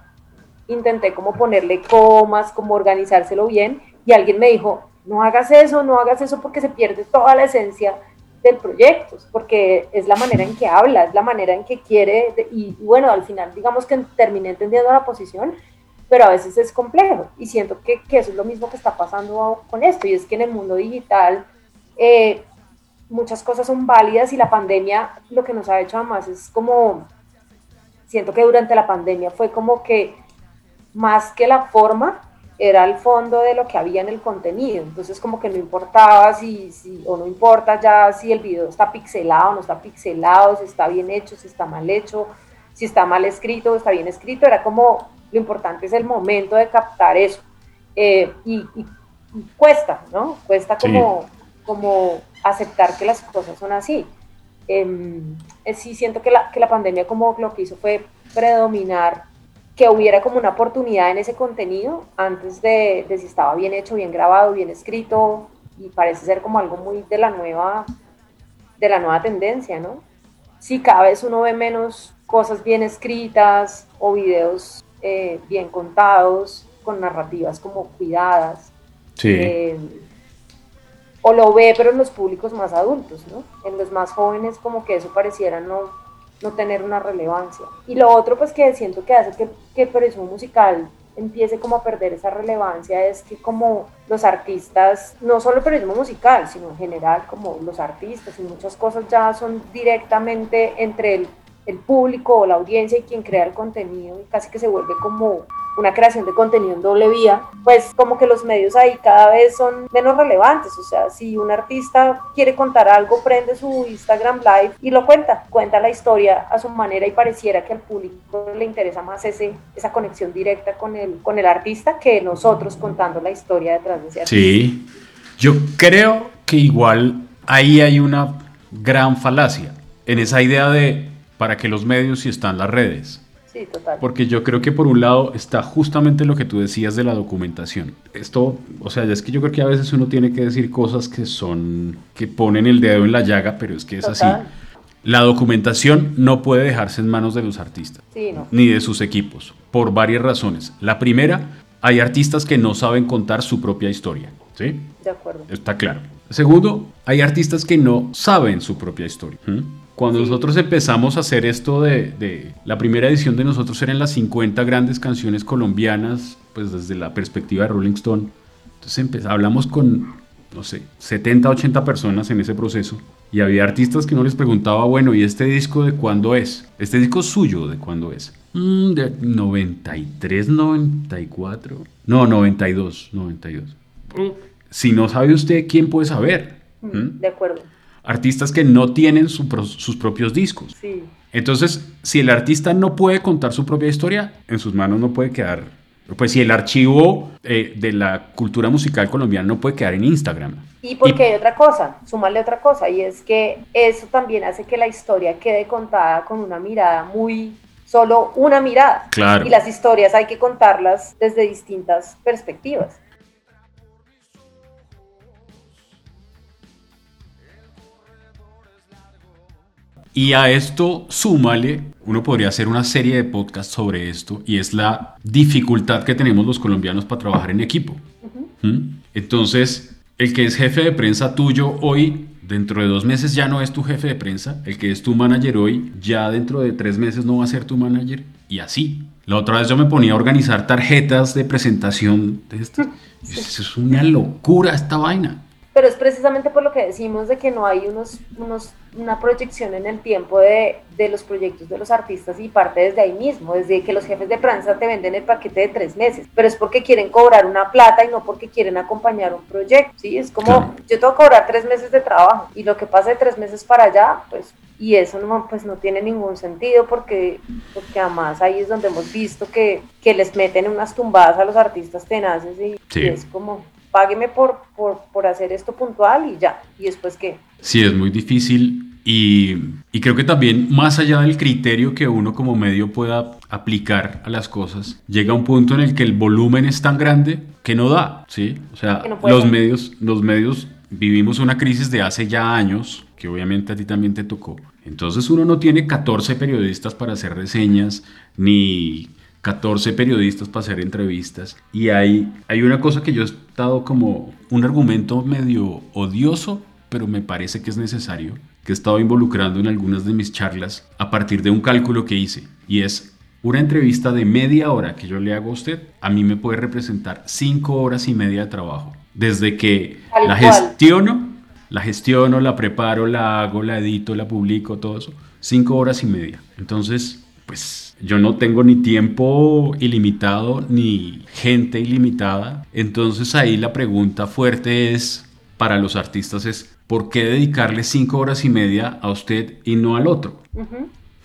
intenté como ponerle comas, como organizárselo bien y alguien me dijo, no hagas eso, no hagas eso porque se pierde toda la esencia del proyecto, porque es la manera en que habla, es la manera en que quiere, y, bueno, al final digamos que terminé entendiendo la posición, pero a veces es complejo y siento que, que eso es lo mismo que está pasando con esto, y es que en el mundo digital eh, muchas cosas son válidas y la pandemia lo que nos ha hecho además es como, siento que durante la pandemia fue como que más que la forma, era el fondo de lo que había en el contenido. Entonces como que no importaba si, si, o no importa ya si el video está pixelado o no está pixelado, si está bien hecho, si está mal hecho, si está mal escrito o está bien escrito. Era como lo importante es el momento de captar eso. Eh, y, cuesta, ¿no? Cuesta como, como aceptar que las cosas son así. Em, eh, sí siento que la, que la pandemia como lo que hizo fue predominar que hubiera como una oportunidad en ese contenido antes de, de, si estaba bien hecho, bien grabado, bien escrito y parece ser como algo muy de la nueva de la nueva tendencia, ¿no? Sí, cada vez uno ve menos cosas bien escritas o videos eh, bien contados con narrativas como cuidadas. Sí. Eh, o lo ve, pero en los públicos más adultos, ¿no? En los más jóvenes como que eso pareciera no, no tener una relevancia. Y lo otro pues que siento que hace que, que el periodismo musical empiece como a perder esa relevancia es que como los artistas, no solo el periodismo musical, sino en general como los artistas y muchas cosas ya son directamente entre el, el público o la audiencia y quien crea el contenido y casi que se vuelve como una creación de contenido en doble vía, pues como que los medios ahí cada vez son menos relevantes. O sea, si un artista quiere contar algo, prende su Instagram Live y lo cuenta, cuenta la historia a su manera y pareciera que al público le interesa más ese, esa conexión directa con el, con el artista que nosotros contando la historia detrás de ese artista. Sí, yo creo que igual ahí hay una gran falacia en esa idea de para que los medios y están las redes. Sí, total. Porque yo creo que por un lado está justamente lo que tú decías de la documentación. Esto, o sea, es que yo creo que a veces uno tiene que decir cosas que son, que ponen el dedo en la llaga, pero es que es Total. así. La documentación no puede dejarse en manos de los artistas, Sí, no. ni de sus equipos, por varias razones. La primera, hay artistas que no saben contar su propia historia, ¿sí? De acuerdo. Está claro. Segundo, hay artistas que no saben su propia historia. Cuando Sí. nosotros empezamos a hacer esto de, de- La primera edición de nosotros eran las 50 grandes canciones colombianas, pues desde la perspectiva de Rolling Stone. Entonces empe- hablamos con, no sé, 70, 80 personas en ese proceso. Y había artistas que no les preguntaba, bueno, ¿y este disco de cuándo es? ¿Este disco suyo de cuándo es? "Mm, de 93, 94. No, 92, 92. Si no sabe usted, ¿quién puede saber? Mm, ¿Mm? De acuerdo. Artistas que no tienen su sus propios discos. Sí. Entonces, si el artista no puede contar su propia historia, en sus manos no puede quedar. Pues si el archivo eh, de la cultura musical colombiana no puede quedar en Instagram. Y porque hay otra cosa, súmale otra cosa, y es que eso también hace que la historia quede contada con una mirada muy, solo una mirada. Claro. Y las historias hay que contarlas desde distintas perspectivas. Y a esto súmale, uno podría hacer una serie de podcasts sobre esto, y es la dificultad que tenemos los colombianos para trabajar en equipo. ¿Mm? Entonces, el que es jefe de prensa tuyo hoy, dentro de dos meses ya no es tu jefe de prensa, el que es tu manager hoy, ya dentro de tres meses no va a ser tu manager, y así. La otra vez yo me ponía a organizar tarjetas de presentación de esto. *laughs* Es una locura esta vaina. Pero es precisamente por lo que decimos de que no hay unos, unos, una proyección en el tiempo de, de los proyectos de los artistas y parte desde ahí mismo, desde que los jefes de prensa te venden el paquete de tres meses, pero es porque quieren cobrar una plata y no porque quieren acompañar un proyecto, ¿sí? Es como, Claro. yo tengo que cobrar tres meses de trabajo y lo que pasa de tres meses para allá, pues, y eso no, pues no tiene ningún sentido porque, porque además ahí es donde hemos visto que, que les meten unas tumbadas a los artistas tenaces y, Sí. y es como, págueme por, por, por hacer esto puntual y ya. ¿Y después qué? Sí, es muy difícil y, y creo que también más allá del criterio que uno como medio pueda aplicar a las cosas, llega un punto en el que el volumen es tan grande que no da, ¿sí? O sea, no los medios, los medios vivimos una crisis de hace ya años, que obviamente a ti también te tocó. Entonces uno no tiene 14 periodistas para hacer reseñas, ni 14 periodistas para hacer entrevistas. Y hay, hay una cosa que yo he estado como un argumento medio odioso pero me parece que es necesario, que he estado involucrando en algunas de mis charlas a partir de un cálculo que hice, y es una entrevista de media hora que yo le hago a usted, a mí me puede representar cinco horas y media de trabajo. Desde que la gestiono, la gestiono, la preparo, la hago, la edito, la publico, todo eso, cinco horas y media. Entonces, pues yo no tengo ni tiempo ilimitado ni gente ilimitada. Entonces ahí la pregunta fuerte es para los artistas es ¿por qué dedicarle cinco horas y media a usted y no al otro?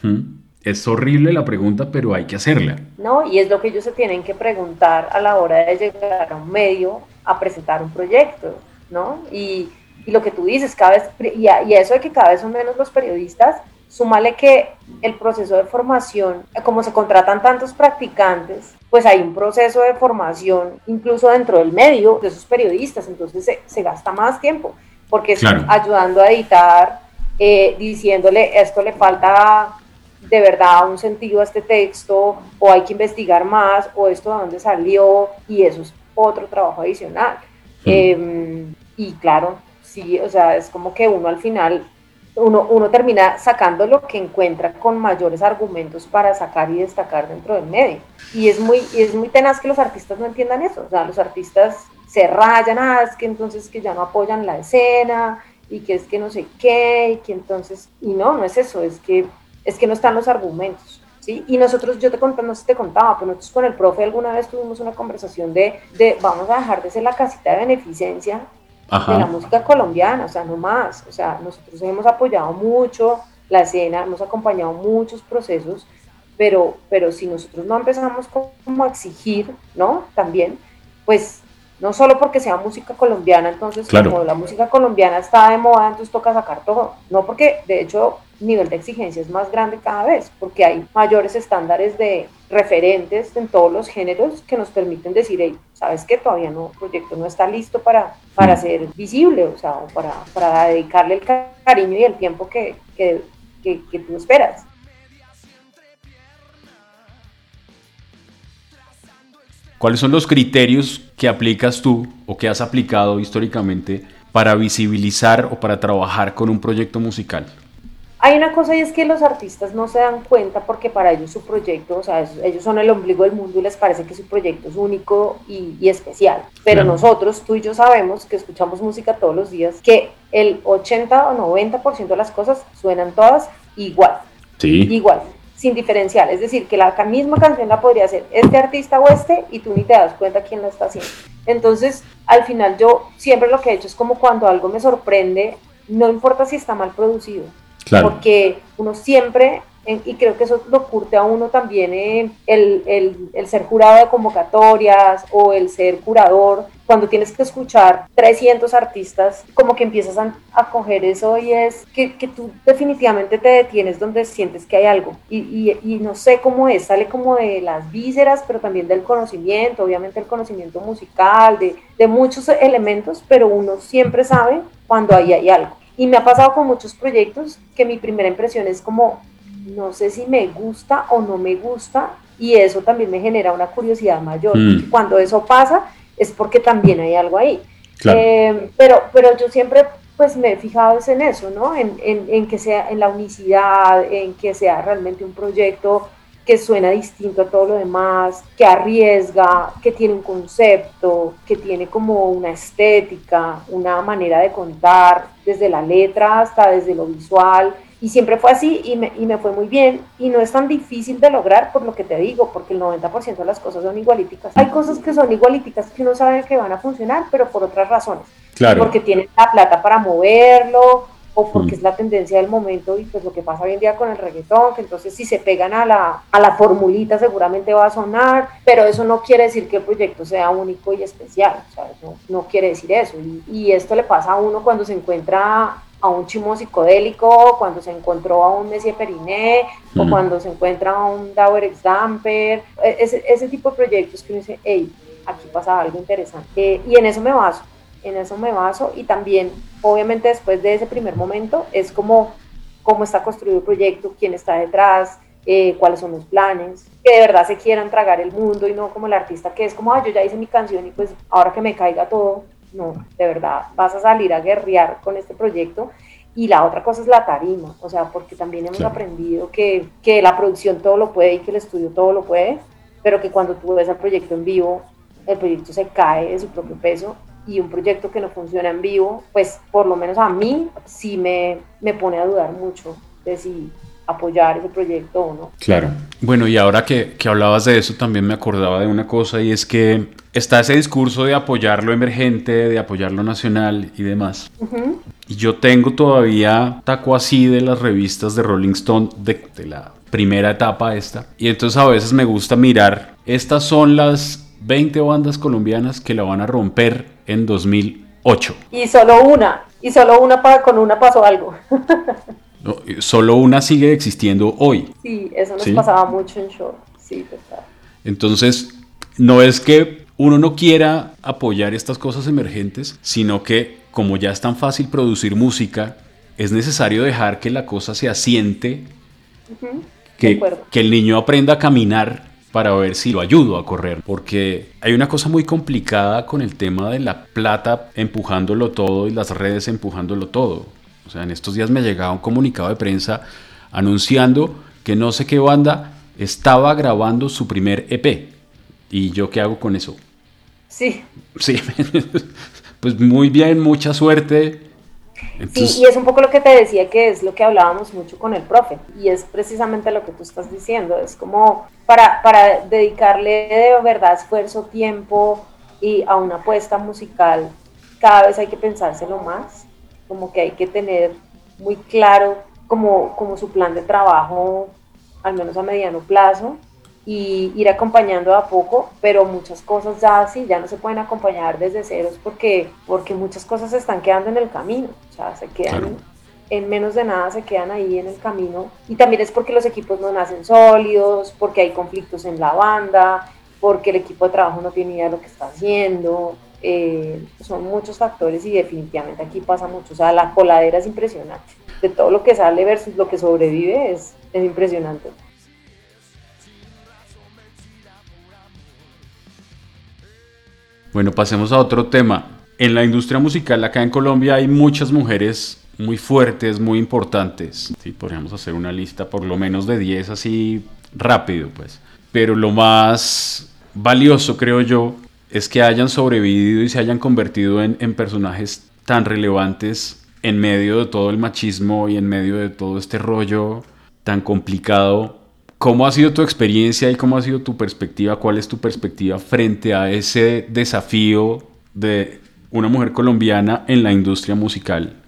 ¿Mm? Es horrible la pregunta, pero hay que hacerla. No, y es lo que ellos se tienen que preguntar a la hora de llegar a un medio a presentar un proyecto, ¿no? Y, y lo que tú dices, cada vez, y y eso de que cada vez son menos los periodistas, Súmale que el proceso de formación, como se contratan tantos practicantes, pues hay un proceso de formación incluso dentro del medio de esos periodistas, entonces se, gasta más tiempo, porque están ayudando a editar, eh, diciéndole esto le falta de verdad un sentido a este texto, o hay que investigar más, o esto de dónde salió, y eso es otro trabajo adicional. Em, y claro, sí, o sea, es como que uno al final uno, uno termina sacando lo que encuentra con mayores argumentos para sacar y destacar dentro del medio. Y es muy, es muy tenaz que los artistas no entiendan eso. O sea, los artistas se rayan, ah, es que entonces que ya no apoyan la escena y que es que no sé qué, y que entonces, y no, no es eso, es que, es que no están los argumentos. ¿Sí? Y nosotros, yo te contaba, no sé si te contaba, pero nosotros con el profe alguna vez tuvimos una conversación de, de vamos a dejar de ser la casita de beneficencia de la música colombiana, o sea, no más. O sea, nosotros hemos apoyado mucho la escena, hemos acompañado muchos procesos, pero, pero si nosotros no empezamos como a exigir, ¿no? También, pues no solo porque sea música colombiana, entonces como la música colombiana está de moda, entonces toca sacar todo, no porque de hecho nivel de exigencia es más grande cada vez, porque hay mayores estándares de referentes en todos los géneros que nos permiten decir, hey, sabes que todavía no, el proyecto no está listo para, para mm. ser visible, o sea, para, para dedicarle el cariño y el tiempo que, que, que, tú esperas. ¿Cuáles son los criterios que aplicas tú o que has aplicado históricamente para visibilizar o para trabajar con un proyecto musical? Hay una cosa y es que los artistas no se dan cuenta porque para ellos su proyecto, o sea, ellos son el ombligo del mundo y les parece que su proyecto es único y, especial. Pero nosotros, tú y yo sabemos que escuchamos música todos los días, que el 80 o 90% de las cosas suenan todas igual. Sí. Igual, sin diferencial. Es decir, que la misma canción la podría hacer este artista o este y tú ni te das cuenta quién la está haciendo. Entonces, al final yo siempre lo que he hecho es como cuando algo me sorprende, no importa si está mal producido porque uno siempre, y creo que eso lo curte a uno también eh, el, el, ser jurado de convocatorias o el ser curador, cuando tienes que escuchar 300 artistas, como que empiezas a, a coger eso y es que, que, tú definitivamente te detienes donde sientes que hay algo. Y, y, y, no sé cómo es, sale como de las vísceras, pero también del conocimiento, obviamente el conocimiento musical, de, de muchos elementos, pero uno siempre sabe cuando ahí hay algo. Y me ha pasado con muchos proyectos que mi primera impresión es como, no sé si me gusta o no me gusta, y eso también me genera una curiosidad mayor. Mm. Cuando eso pasa es porque también hay algo ahí. Eh, pero, pero yo siempre pues me he fijado en eso, ¿no? En, en, en, que sea en la unicidad, en que sea realmente un proyecto que suena distinto a todo lo demás, que arriesga, que tiene un concepto, que tiene como una estética, una manera de contar, desde la letra hasta desde lo visual. Y siempre fue así y me, y me fue muy bien. Y no es tan difícil de lograr por lo que te digo, porque el 90% de las cosas son igualíticas. Hay cosas que son igualíticas que uno sabe que van a funcionar, pero por otras razones. Claro. Porque tienen la plata para moverlo, o porque mm. es la tendencia del momento y pues lo que pasa hoy en día con el reggaetón, que entonces si se pegan a la, a la formulita seguramente va a sonar, pero eso no quiere decir que el proyecto sea único y especial, No, no, quiere decir eso. Y, y, esto le pasa a uno cuando se encuentra a un chimo psicodélico, cuando se encontró a un Messier Periné, o mm. cuando se encuentra a un Dauer X Damper, e, ese, ese tipo de proyectos que uno dice, hey, aquí pasa algo interesante. Eh, y en eso me baso en eso me baso y también, obviamente, después de ese primer momento, es como cómo está construido el proyecto, quién está detrás, eh, cuáles son los planes, que de verdad se quieran tragar el mundo y no como el artista que es como, ah, yo ya hice mi canción y pues ahora que me caiga todo, no, de verdad, vas a salir a guerrear con este proyecto. Y la otra cosa es la tarima, o sea, porque también hemos aprendido que, que la producción todo lo puede y que el estudio todo lo puede, pero que cuando tú ves el proyecto en vivo, el proyecto se cae de su propio peso y un proyecto que no funciona en vivo, pues por lo menos a mí sí me, me pone a dudar mucho de si apoyar ese proyecto o no. Claro. Bueno, y ahora que, que, hablabas de eso, también me acordaba de una cosa y es que está ese discurso de apoyar lo emergente, de apoyar lo nacional y demás. Y yo tengo todavía taco así de las revistas de Rolling Stone de, de la primera etapa esta. Y entonces a veces me gusta mirar, estas son las 20 bandas colombianas que la van a romper en 2008. Y solo una, y solo una con una pasó algo. *laughs* no, solo una sigue existiendo hoy. Sí, eso nos pasaba mucho en show. Sí, total. Entonces, no es que uno no quiera apoyar estas cosas emergentes, sino que como ya es tan fácil producir música, es necesario dejar que la cosa se asiente, que, que el niño aprenda a caminar para ver si lo ayudo a correr, porque hay una cosa muy complicada con el tema de la plata empujándolo todo y las redes empujándolo todo. O sea, en estos días me llegaba un comunicado de prensa anunciando que no sé qué banda estaba grabando su primer EP. ¿Y yo qué hago con eso? Sí. Sí, *laughs* pues muy bien, mucha suerte, Sí, y es un poco lo que te decía que es lo que hablábamos mucho con el profe, y es precisamente lo que tú estás diciendo, es como para, para dedicarle de verdad esfuerzo, tiempo y a una apuesta musical, cada vez hay que pensárselo más, como que hay que tener muy claro como, como su plan de trabajo, al menos a mediano plazo, y ir acompañando a poco, pero muchas cosas ya sí, ya no se pueden acompañar desde ceros porque, porque muchas cosas se están quedando en el camino, o sea, se quedan en menos de nada, se quedan ahí en el camino. Y también es porque los equipos no nacen sólidos, porque hay conflictos en la banda, porque el equipo de trabajo no tiene idea de lo que está haciendo. Eh, son muchos factores y definitivamente aquí pasa mucho. O sea, la coladera es impresionante. De todo lo que sale versus lo que sobrevive es, es impresionante. Bueno, pasemos a otro tema. En la industria musical acá en Colombia hay muchas mujeres muy fuertes, muy importantes. Sí, podríamos hacer una lista por lo menos de 10 así rápido, pues. Pero lo más valioso, creo yo, es que hayan sobrevivido y se hayan convertido en, en personajes tan relevantes en medio de todo el machismo y en medio de todo este rollo tan complicado ¿Cómo ha sido tu experiencia y cómo ha sido tu perspectiva? ¿Cuál es tu perspectiva frente a ese desafío de una mujer colombiana en la industria musical?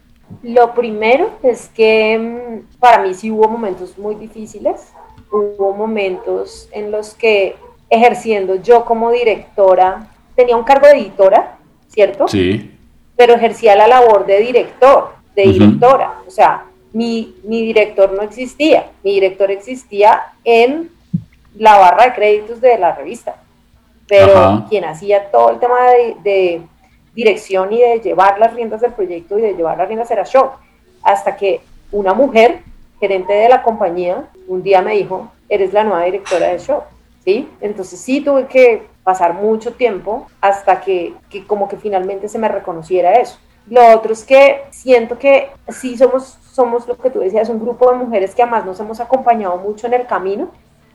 Lo primero es que mm, para mí sí hubo momentos muy difíciles. Hubo momentos en los que ejerciendo yo como directora, tenía un cargo de editora, ¿cierto? Sí. Pero ejercía la labor de director, de directora. O sea, mi, director no existía, mi director existía en la barra de créditos de la revista, pero quien hacía todo el tema de, dirección y de llevar las riendas del proyecto y de llevar las riendas era Show, hasta que una mujer, gerente de la compañía, un día me dijo, eres la nueva directora de Show, ¿sí? Entonces sí tuve que pasar mucho tiempo hasta que, que como que finalmente se me reconociera eso. Lo otro es que siento que sí somos, somos lo que tú decías, un grupo de mujeres que además nos hemos acompañado mucho en el camino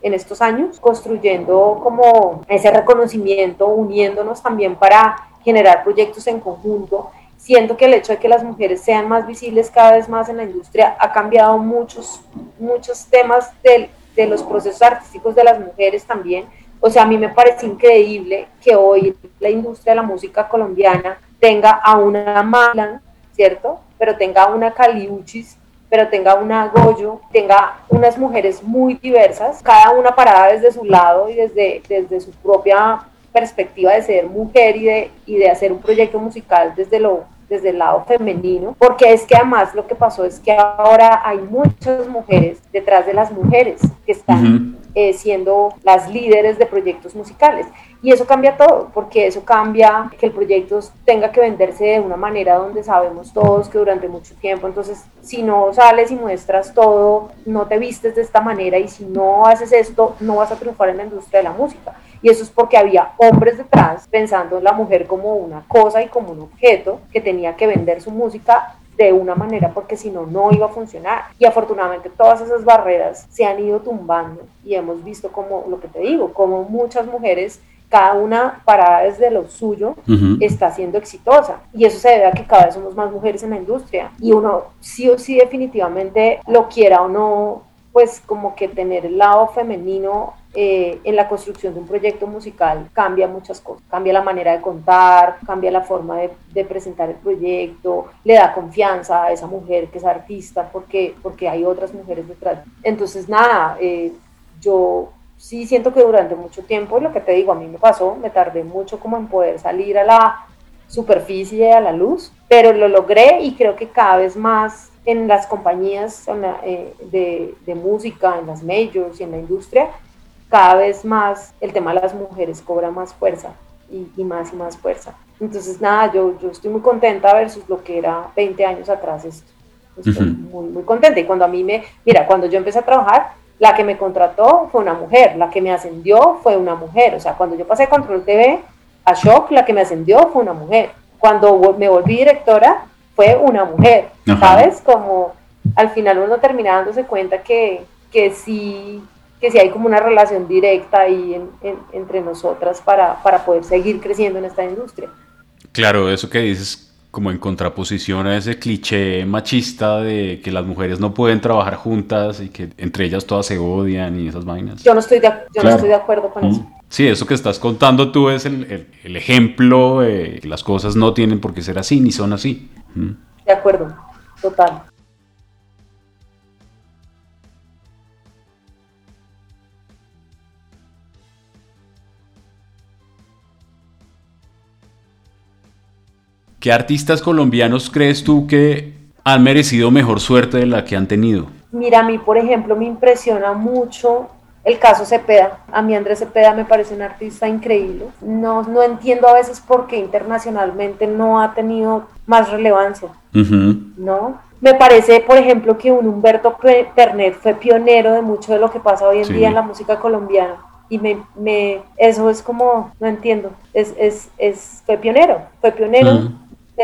en estos años, construyendo como ese reconocimiento, uniéndonos también para generar proyectos en conjunto. Siento que el hecho de que las mujeres sean más visibles cada vez más en la industria ha cambiado muchos, muchos temas de, de los procesos artísticos de las mujeres también. O sea, a mí me parece increíble que hoy la industria de la música colombiana tenga a una Malan, ¿cierto? Pero tenga una Caliuchis, pero tenga una Goyo, tenga unas mujeres muy diversas, cada una parada desde su lado y desde, desde su propia perspectiva de ser mujer y de, y de hacer un proyecto musical desde, lo, desde el lado femenino, porque es que además lo que pasó es que ahora hay muchas mujeres detrás de las mujeres que están eh, siendo las líderes de proyectos musicales. Y eso cambia todo, porque eso cambia que el proyecto tenga que venderse de una manera donde sabemos todos que durante mucho tiempo, entonces si no sales y muestras todo, no te vistes de esta manera y si no haces esto, no vas a triunfar en la industria de la música. Y eso es porque había hombres detrás pensando en la mujer como una cosa y como un objeto que tenía que vender su música de una manera porque si no, no iba a funcionar. Y afortunadamente todas esas barreras se han ido tumbando y hemos visto como, lo que te digo, como muchas mujeres cada una parada desde lo suyo está siendo exitosa. Y eso se debe a que cada vez somos más mujeres en la industria. Y uno sí o sí definitivamente lo quiera o no, pues como que tener el lado femenino eh, en la construcción de un proyecto musical cambia muchas cosas. Cambia la manera de contar, cambia la forma de, presentar el proyecto, le da confianza a esa mujer que es artista porque, porque hay otras mujeres detrás. Entonces, nada, eh, yo sí siento que durante mucho tiempo, lo que te digo, a mí me pasó, me tardé mucho como en poder salir a la superficie, a la luz, pero lo logré y creo que cada vez más en las compañías eh, de, de, música, en las majors y en la industria, cada vez más el tema de las mujeres cobra más fuerza y, y más y más fuerza. Entonces, nada, yo, yo estoy muy contenta versus lo que era 20 años atrás esto. Estoy muy, muy contenta. Y cuando a mí me, mira, cuando yo empecé a trabajar, la que me contrató fue una mujer, la que me ascendió fue una mujer. O sea, cuando yo pasé Control TV a Shock, la que me ascendió fue una mujer. Cuando me volví directora, fue una mujer. ¿Sabes? Como al final uno termina dándose cuenta que, que sí que sí hay como una relación directa ahí entre nosotras para, para poder seguir creciendo en esta industria. Claro, eso que dices como en contraposición a ese cliché machista de que las mujeres no pueden trabajar juntas y que entre ellas todas se odian y esas vainas. Yo no estoy de, yo no estoy de acuerdo con eso. Sí, eso que estás contando tú es el, el, ejemplo de que las cosas no tienen por qué ser así ni son así. De acuerdo, total. ¿Qué artistas colombianos crees tú que han merecido mejor suerte de la que han tenido? Mira, a mí, por ejemplo, me impresiona mucho el caso Cepeda. A mí Andrés Cepeda me parece un artista increíble. No, no entiendo a veces por qué internacionalmente no ha tenido más relevancia. ¿No? Me parece, por ejemplo, que un Humberto Pernet fue pionero de mucho de lo que pasa hoy en día en la música colombiana. Y me, me, eso es como, no entiendo, es, es, es fue pionero, fue pionero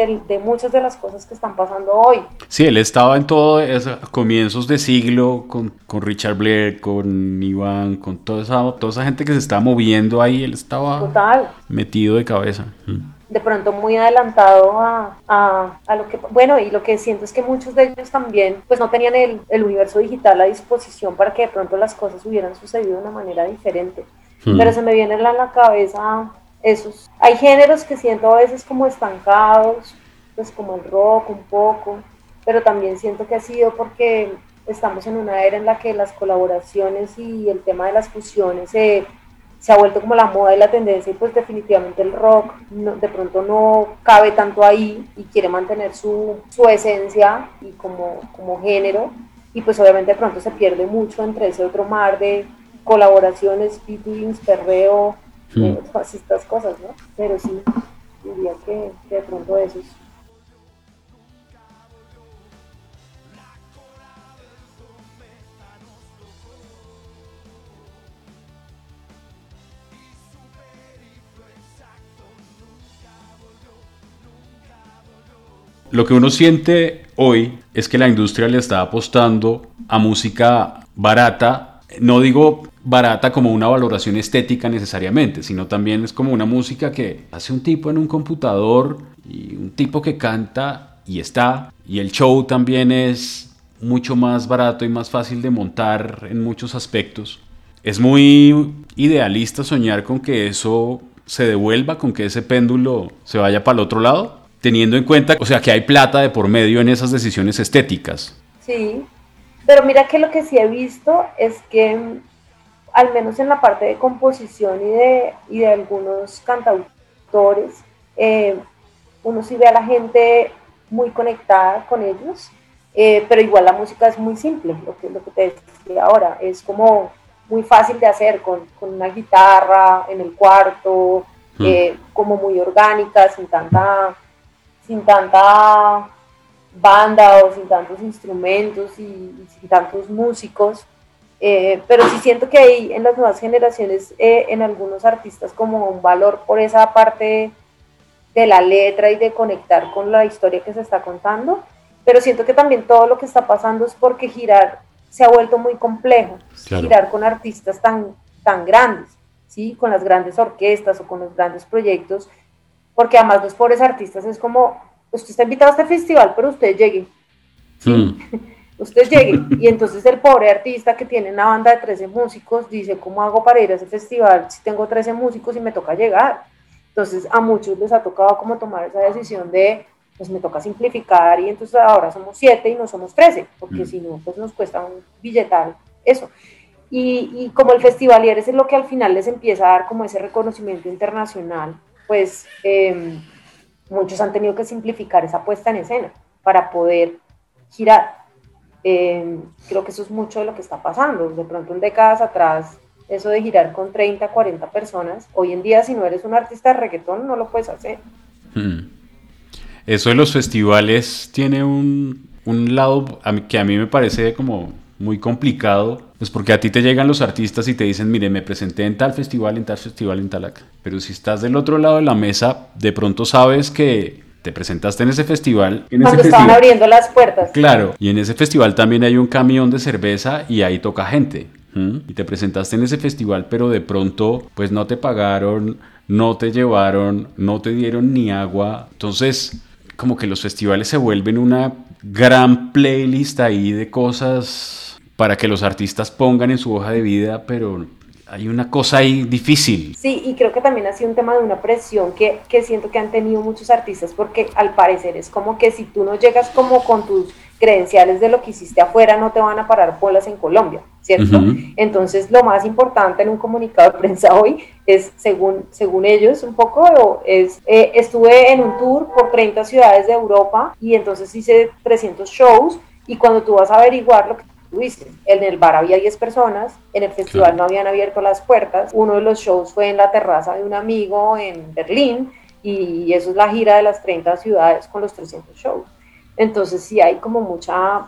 de, muchas de las cosas que están pasando hoy. Sí, él estaba en todo eso, comienzos de siglo con, con, Richard Blair, con Iván, con toda esa, toda esa gente que se estaba moviendo ahí, él estaba Total. metido de cabeza. Mm. De pronto muy adelantado a, a, a, lo que, bueno, y lo que siento es que muchos de ellos también pues no tenían el, el universo digital a disposición para que de pronto las cosas hubieran sucedido de una manera diferente. Mm. Pero se me viene en la cabeza esos. Hay géneros que siento a veces como estancados, pues como el rock un poco, pero también siento que ha sido porque estamos en una era en la que las colaboraciones y el tema de las fusiones se, se ha vuelto como la moda y la tendencia y pues definitivamente el rock de pronto no cabe tanto ahí y quiere mantener su, su esencia y como, como género y pues obviamente de pronto se pierde mucho entre ese otro mar de colaboraciones, featurings, perreo, mm. todas estas cosas, ¿no? Pero sí, diría que, de pronto eso es Lo que uno siente hoy es que la industria le está apostando a música barata. No digo barata como una valoración estética necesariamente, sino también es como una música que hace un tipo en un computador y un tipo que canta y está. Y el show también es mucho más barato y más fácil de montar en muchos aspectos. Es muy idealista soñar con que eso se devuelva, con que ese péndulo se vaya para el otro lado, teniendo en cuenta, o sea, que hay plata de por medio en esas decisiones estéticas. Sí, pero mira que lo que sí he visto es que al menos en la parte de composición y de, y de algunos cantautores, eh, uno sí ve a la gente muy conectada con ellos, eh, pero igual la música es muy simple, lo que, lo que te decía ahora, es como muy fácil de hacer con, con una guitarra en el cuarto, mm. eh, como muy orgánica, sin tanta, sin tanta banda o sin tantos instrumentos y, sin tantos músicos. Eh, pero sí siento que hay en las nuevas generaciones, eh, en algunos artistas, como un valor por esa parte de la letra y de conectar con la historia que se está contando. Pero siento que también todo lo que está pasando es porque girar se ha vuelto muy complejo girar con artistas tan, tan grandes, ¿sí? con las grandes orquestas o con los grandes proyectos, porque además los pobres artistas es como, usted está invitado a este festival, pero usted llegue. *laughs* Hmm. Usted llegue. Y entonces el pobre artista que tiene una banda de 13 músicos dice, ¿cómo hago para ir a ese festival si tengo 13 músicos y me toca llegar? Entonces a muchos les ha tocado como tomar esa decisión de pues me toca simplificar y entonces ahora somos siete y no somos trece, porque mm. si no, pues nos cuesta un billetal eso. Y, y como el Festivalier es lo que al final les empieza a dar como ese reconocimiento internacional, pues em, muchos han tenido que simplificar esa puesta en escena para poder girar. Em, creo que eso es mucho de lo que está pasando. De pronto en décadas atrás, eso de girar con 30, 40 personas, hoy en día si no eres un artista de reggaetón no lo puedes hacer. Mm. Eso de los festivales tiene un, lado que a mí me parece como muy complicado, pues porque a ti te llegan los artistas y te dicen, mire, me presenté en tal festival, en tal festival, en tal acá. Pero si estás del otro lado de la mesa, de pronto sabes que te presentaste en ese festival. En Cuando estaban abriendo las puertas. Claro, y en ese festival también hay un camión de cerveza y ahí toca gente. Y te presentaste en ese festival, pero de pronto, pues no te pagaron, no te llevaron, no te dieron ni agua. Entonces, como que los festivales se vuelven una gran playlist ahí de cosas para que los artistas pongan en su hoja de vida, pero hay una cosa ahí difícil. Sí, y creo que también ha sido un tema de una presión que, que siento que han tenido muchos artistas, porque al parecer es como que si tú no llegas como con tus credenciales de lo que hiciste afuera, no te van a parar bolas en Colombia. ¿cierto? Entonces, lo más importante en un comunicado de prensa hoy es, según, según ellos, un poco, es, eh, estuve en un tour por 30 ciudades de Europa y entonces hice 300 shows y cuando tú vas a averiguar lo que tú dices, en el bar había 10 personas, en el festival no habían abierto las puertas, uno de los shows fue en la terraza de un amigo en Berlín y eso es la gira de las 30 ciudades con los 300 shows. Entonces sí hay como mucha,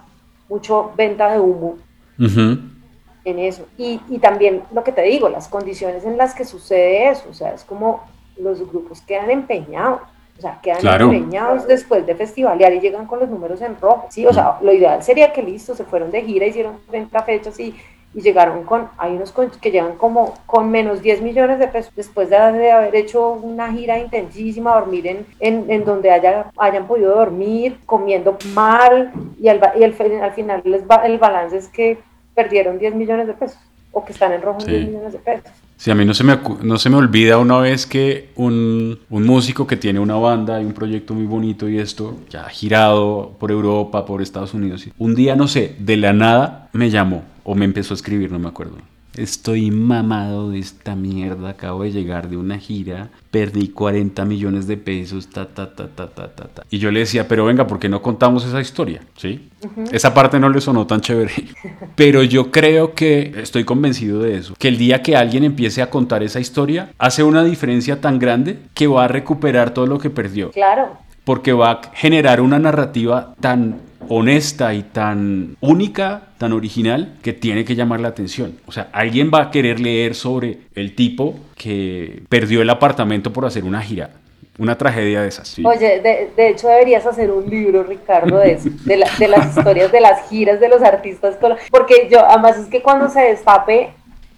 mucho venta de humo en eso. Y, y, también lo que te digo, las condiciones en las que sucede eso, o sea, es como los grupos quedan empeñados, o sea, quedan empeñados después de festivalear y llegan con los números en rojo, sí, o sea, lo ideal sería que listo, se fueron de gira, hicieron 30 fechas y, y llegaron con, hay unos que llegan como con menos 10 millones de pesos después de, haber hecho una gira intensísima, dormir en, en, en donde haya, hayan podido dormir, comiendo mal y, al, y al final les el balance es que perdieron 10 millones de pesos o que están en rojo 10 millones de pesos. Sí, a mí no se me, no se me olvida una vez que un, un, músico que tiene una banda y un proyecto muy bonito y esto, ya girado por Europa, por Estados Unidos, un día, no sé, de la nada me llamó o me empezó a escribir, no me acuerdo. Estoy mamado de esta mierda, acabo de llegar de una gira, perdí 40 millones de pesos, ta, ta, ta, ta, ta, ta, ta. Y yo le decía, pero venga, ¿por qué no contamos esa historia? ¿Sí? Esa parte no le sonó tan chévere. *laughs* Pero yo creo que, estoy convencido de eso, que el día que alguien empiece a contar esa historia, hace una diferencia tan grande que va a recuperar todo lo que perdió. Claro. Porque va a generar una narrativa tan honesta y tan única, tan original, que tiene que llamar la atención. O sea, alguien va a querer leer sobre el tipo que perdió el apartamento por hacer una gira. Una tragedia de esas. Oye, de, hecho deberías hacer un libro, Ricardo, de eso, de, las historias de las giras de los artistas. Porque yo, además es que cuando se destape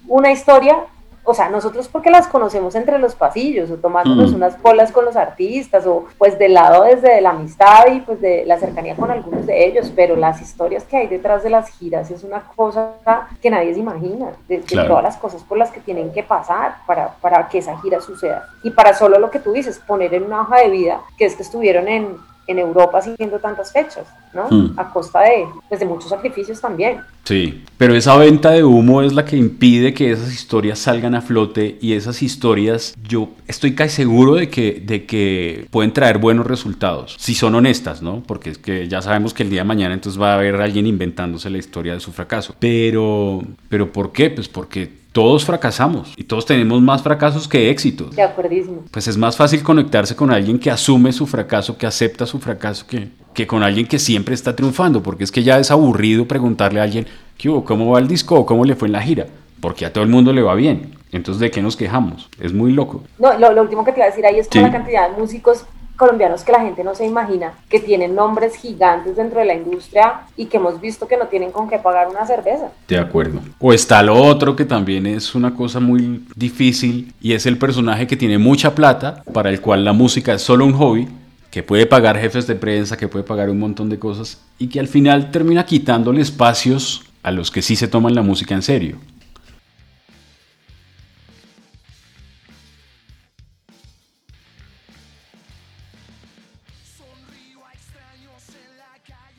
una historia, o sea, nosotros porque las conocemos entre los pasillos o tomándonos unas polas con los artistas o pues del lado desde la amistad y pues de la cercanía con algunos de ellos, pero las historias que hay detrás de las giras es una cosa que nadie se imagina, de, todas las cosas por las que tienen que pasar para, para que esa gira suceda. Y para solo lo que tú dices, poner en una hoja de vida que es que estuvieron en en Europa siguiendo tantas fechas, ¿no? Mm. A costa de, pues, de muchos sacrificios también. Sí, pero esa venta de humo es la que impide que esas historias salgan a flote y esas historias yo estoy casi seguro de que, de que pueden traer buenos resultados, si son honestas, ¿no? Porque es que ya sabemos que el día de mañana entonces va a haber alguien inventándose la historia de su fracaso. Pero, pero ¿por qué? Pues porque todos fracasamos y todos tenemos más fracasos que éxitos. De acuerdísimo. Pues es más fácil conectarse con alguien que asume su fracaso, que acepta su fracaso, que, que con alguien que siempre está triunfando, porque es que ya es aburrido preguntarle a alguien, ¿qué hubo? ¿Cómo va el disco? o ¿Cómo le fue en la gira? Porque a todo el mundo le va bien. Entonces, ¿de qué nos quejamos? Es muy loco. No, lo, lo último que te iba a decir ahí es con Sí. la cantidad de músicos colombianos que la gente no se imagina, que tienen nombres gigantes dentro de la industria y que hemos visto que no tienen con qué pagar una cerveza. De acuerdo. O está lo otro que también es una cosa muy difícil y es el personaje que tiene mucha plata, para el cual la música es solo un hobby, que puede pagar jefes de prensa, que puede pagar un montón de cosas y que al final termina quitándole espacios a los que sí se toman la música en serio.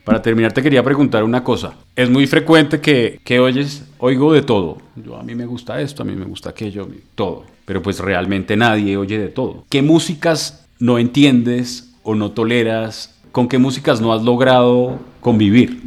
Para terminar, te quería preguntar una cosa. Es muy frecuente que, que oyes, oigo de todo. Yo, a mí me gusta esto, a mí me gusta aquello, todo. Pero pues realmente nadie oye de todo. ¿Qué músicas no entiendes o no toleras? ¿Con qué músicas no has logrado convivir?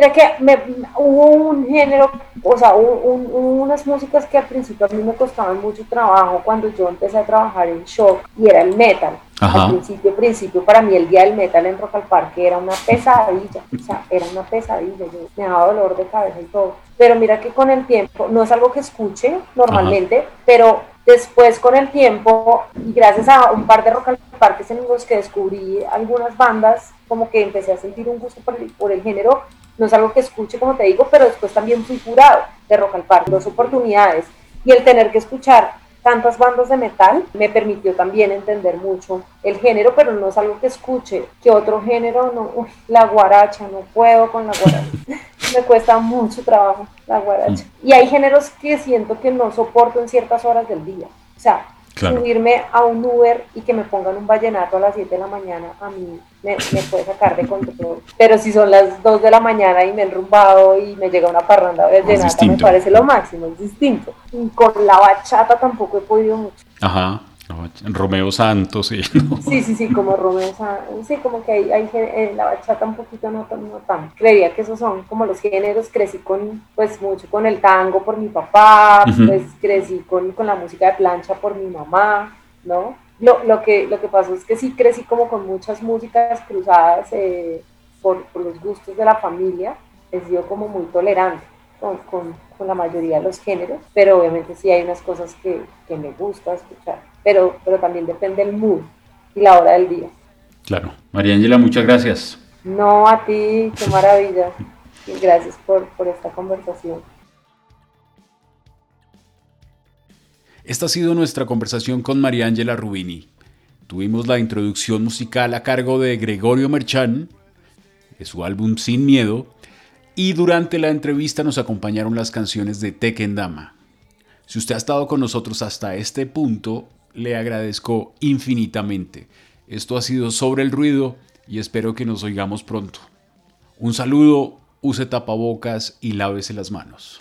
Mira que me, hubo un género, o sea, un- unas músicas que al principio a mí me costaban mucho trabajo cuando yo empecé a trabajar en shock y era el metal. Ajá. Al principio, principio, para mí el día del metal en Rock al Parque era una pesadilla, o sea, era una pesadilla, yo me daba dolor de cabeza y todo. Pero mira que con el tiempo, no es algo que escuche normalmente, pero después con el tiempo y gracias a un par de Rock al Parques en los que descubrí algunas bandas, como que empecé a sentir un gusto por el, género no es algo que escuche, como te digo, pero después también fui jurado de Rock al Parque, dos oportunidades. Y el tener que escuchar tantas bandas de metal me permitió también entender mucho el género, pero no es algo que escuche. Que otro género, no, uy, la guaracha, no puedo con la guaracha. *laughs* me cuesta mucho trabajo la guaracha. Y hay géneros que siento que no soporto en ciertas horas del día. O sea, Claro. subirme a un Uber y que me pongan un vallenato a las 7 de la mañana, a mí me, me puede sacar de control. Pero si son las 2 de la mañana y me he enrumbado y me llega una parranda vallenata, me parece lo máximo, es distinto. Y con la bachata tampoco he podido mucho. Ajá. Romeo Santos, sí. *laughs* ¿no? Sí, sí, sí, como Romeo Sa- sí, como que hay, hay en la bachata un poquito no tan, no tan. Creería que esos son como los géneros, crecí con, pues mucho con el tango por mi papá, pues crecí con, con la música de plancha por mi mamá, ¿no? Lo, lo, que, lo que pasó es que sí crecí como con muchas músicas cruzadas eh, por, por los gustos de la familia, he sido como muy tolerante con, con, con la mayoría de los géneros, pero obviamente sí hay unas cosas que, que me gusta escuchar, pero, pero también depende el mood y la hora del día. Claro. María Ángela, muchas gracias. No a ti, qué maravilla. Y gracias por, por esta conversación. Esta ha sido nuestra conversación con María Ángela Rubini. Tuvimos la introducción musical a cargo de Gregorio Merchán, de su álbum Sin Miedo, y durante la entrevista nos acompañaron las canciones de Tekken Dama. Si usted ha estado con nosotros hasta este punto, le agradezco infinitamente. Esto ha sido Sobre el Ruido y espero que nos oigamos pronto. Un saludo, use tapabocas y lávese las manos.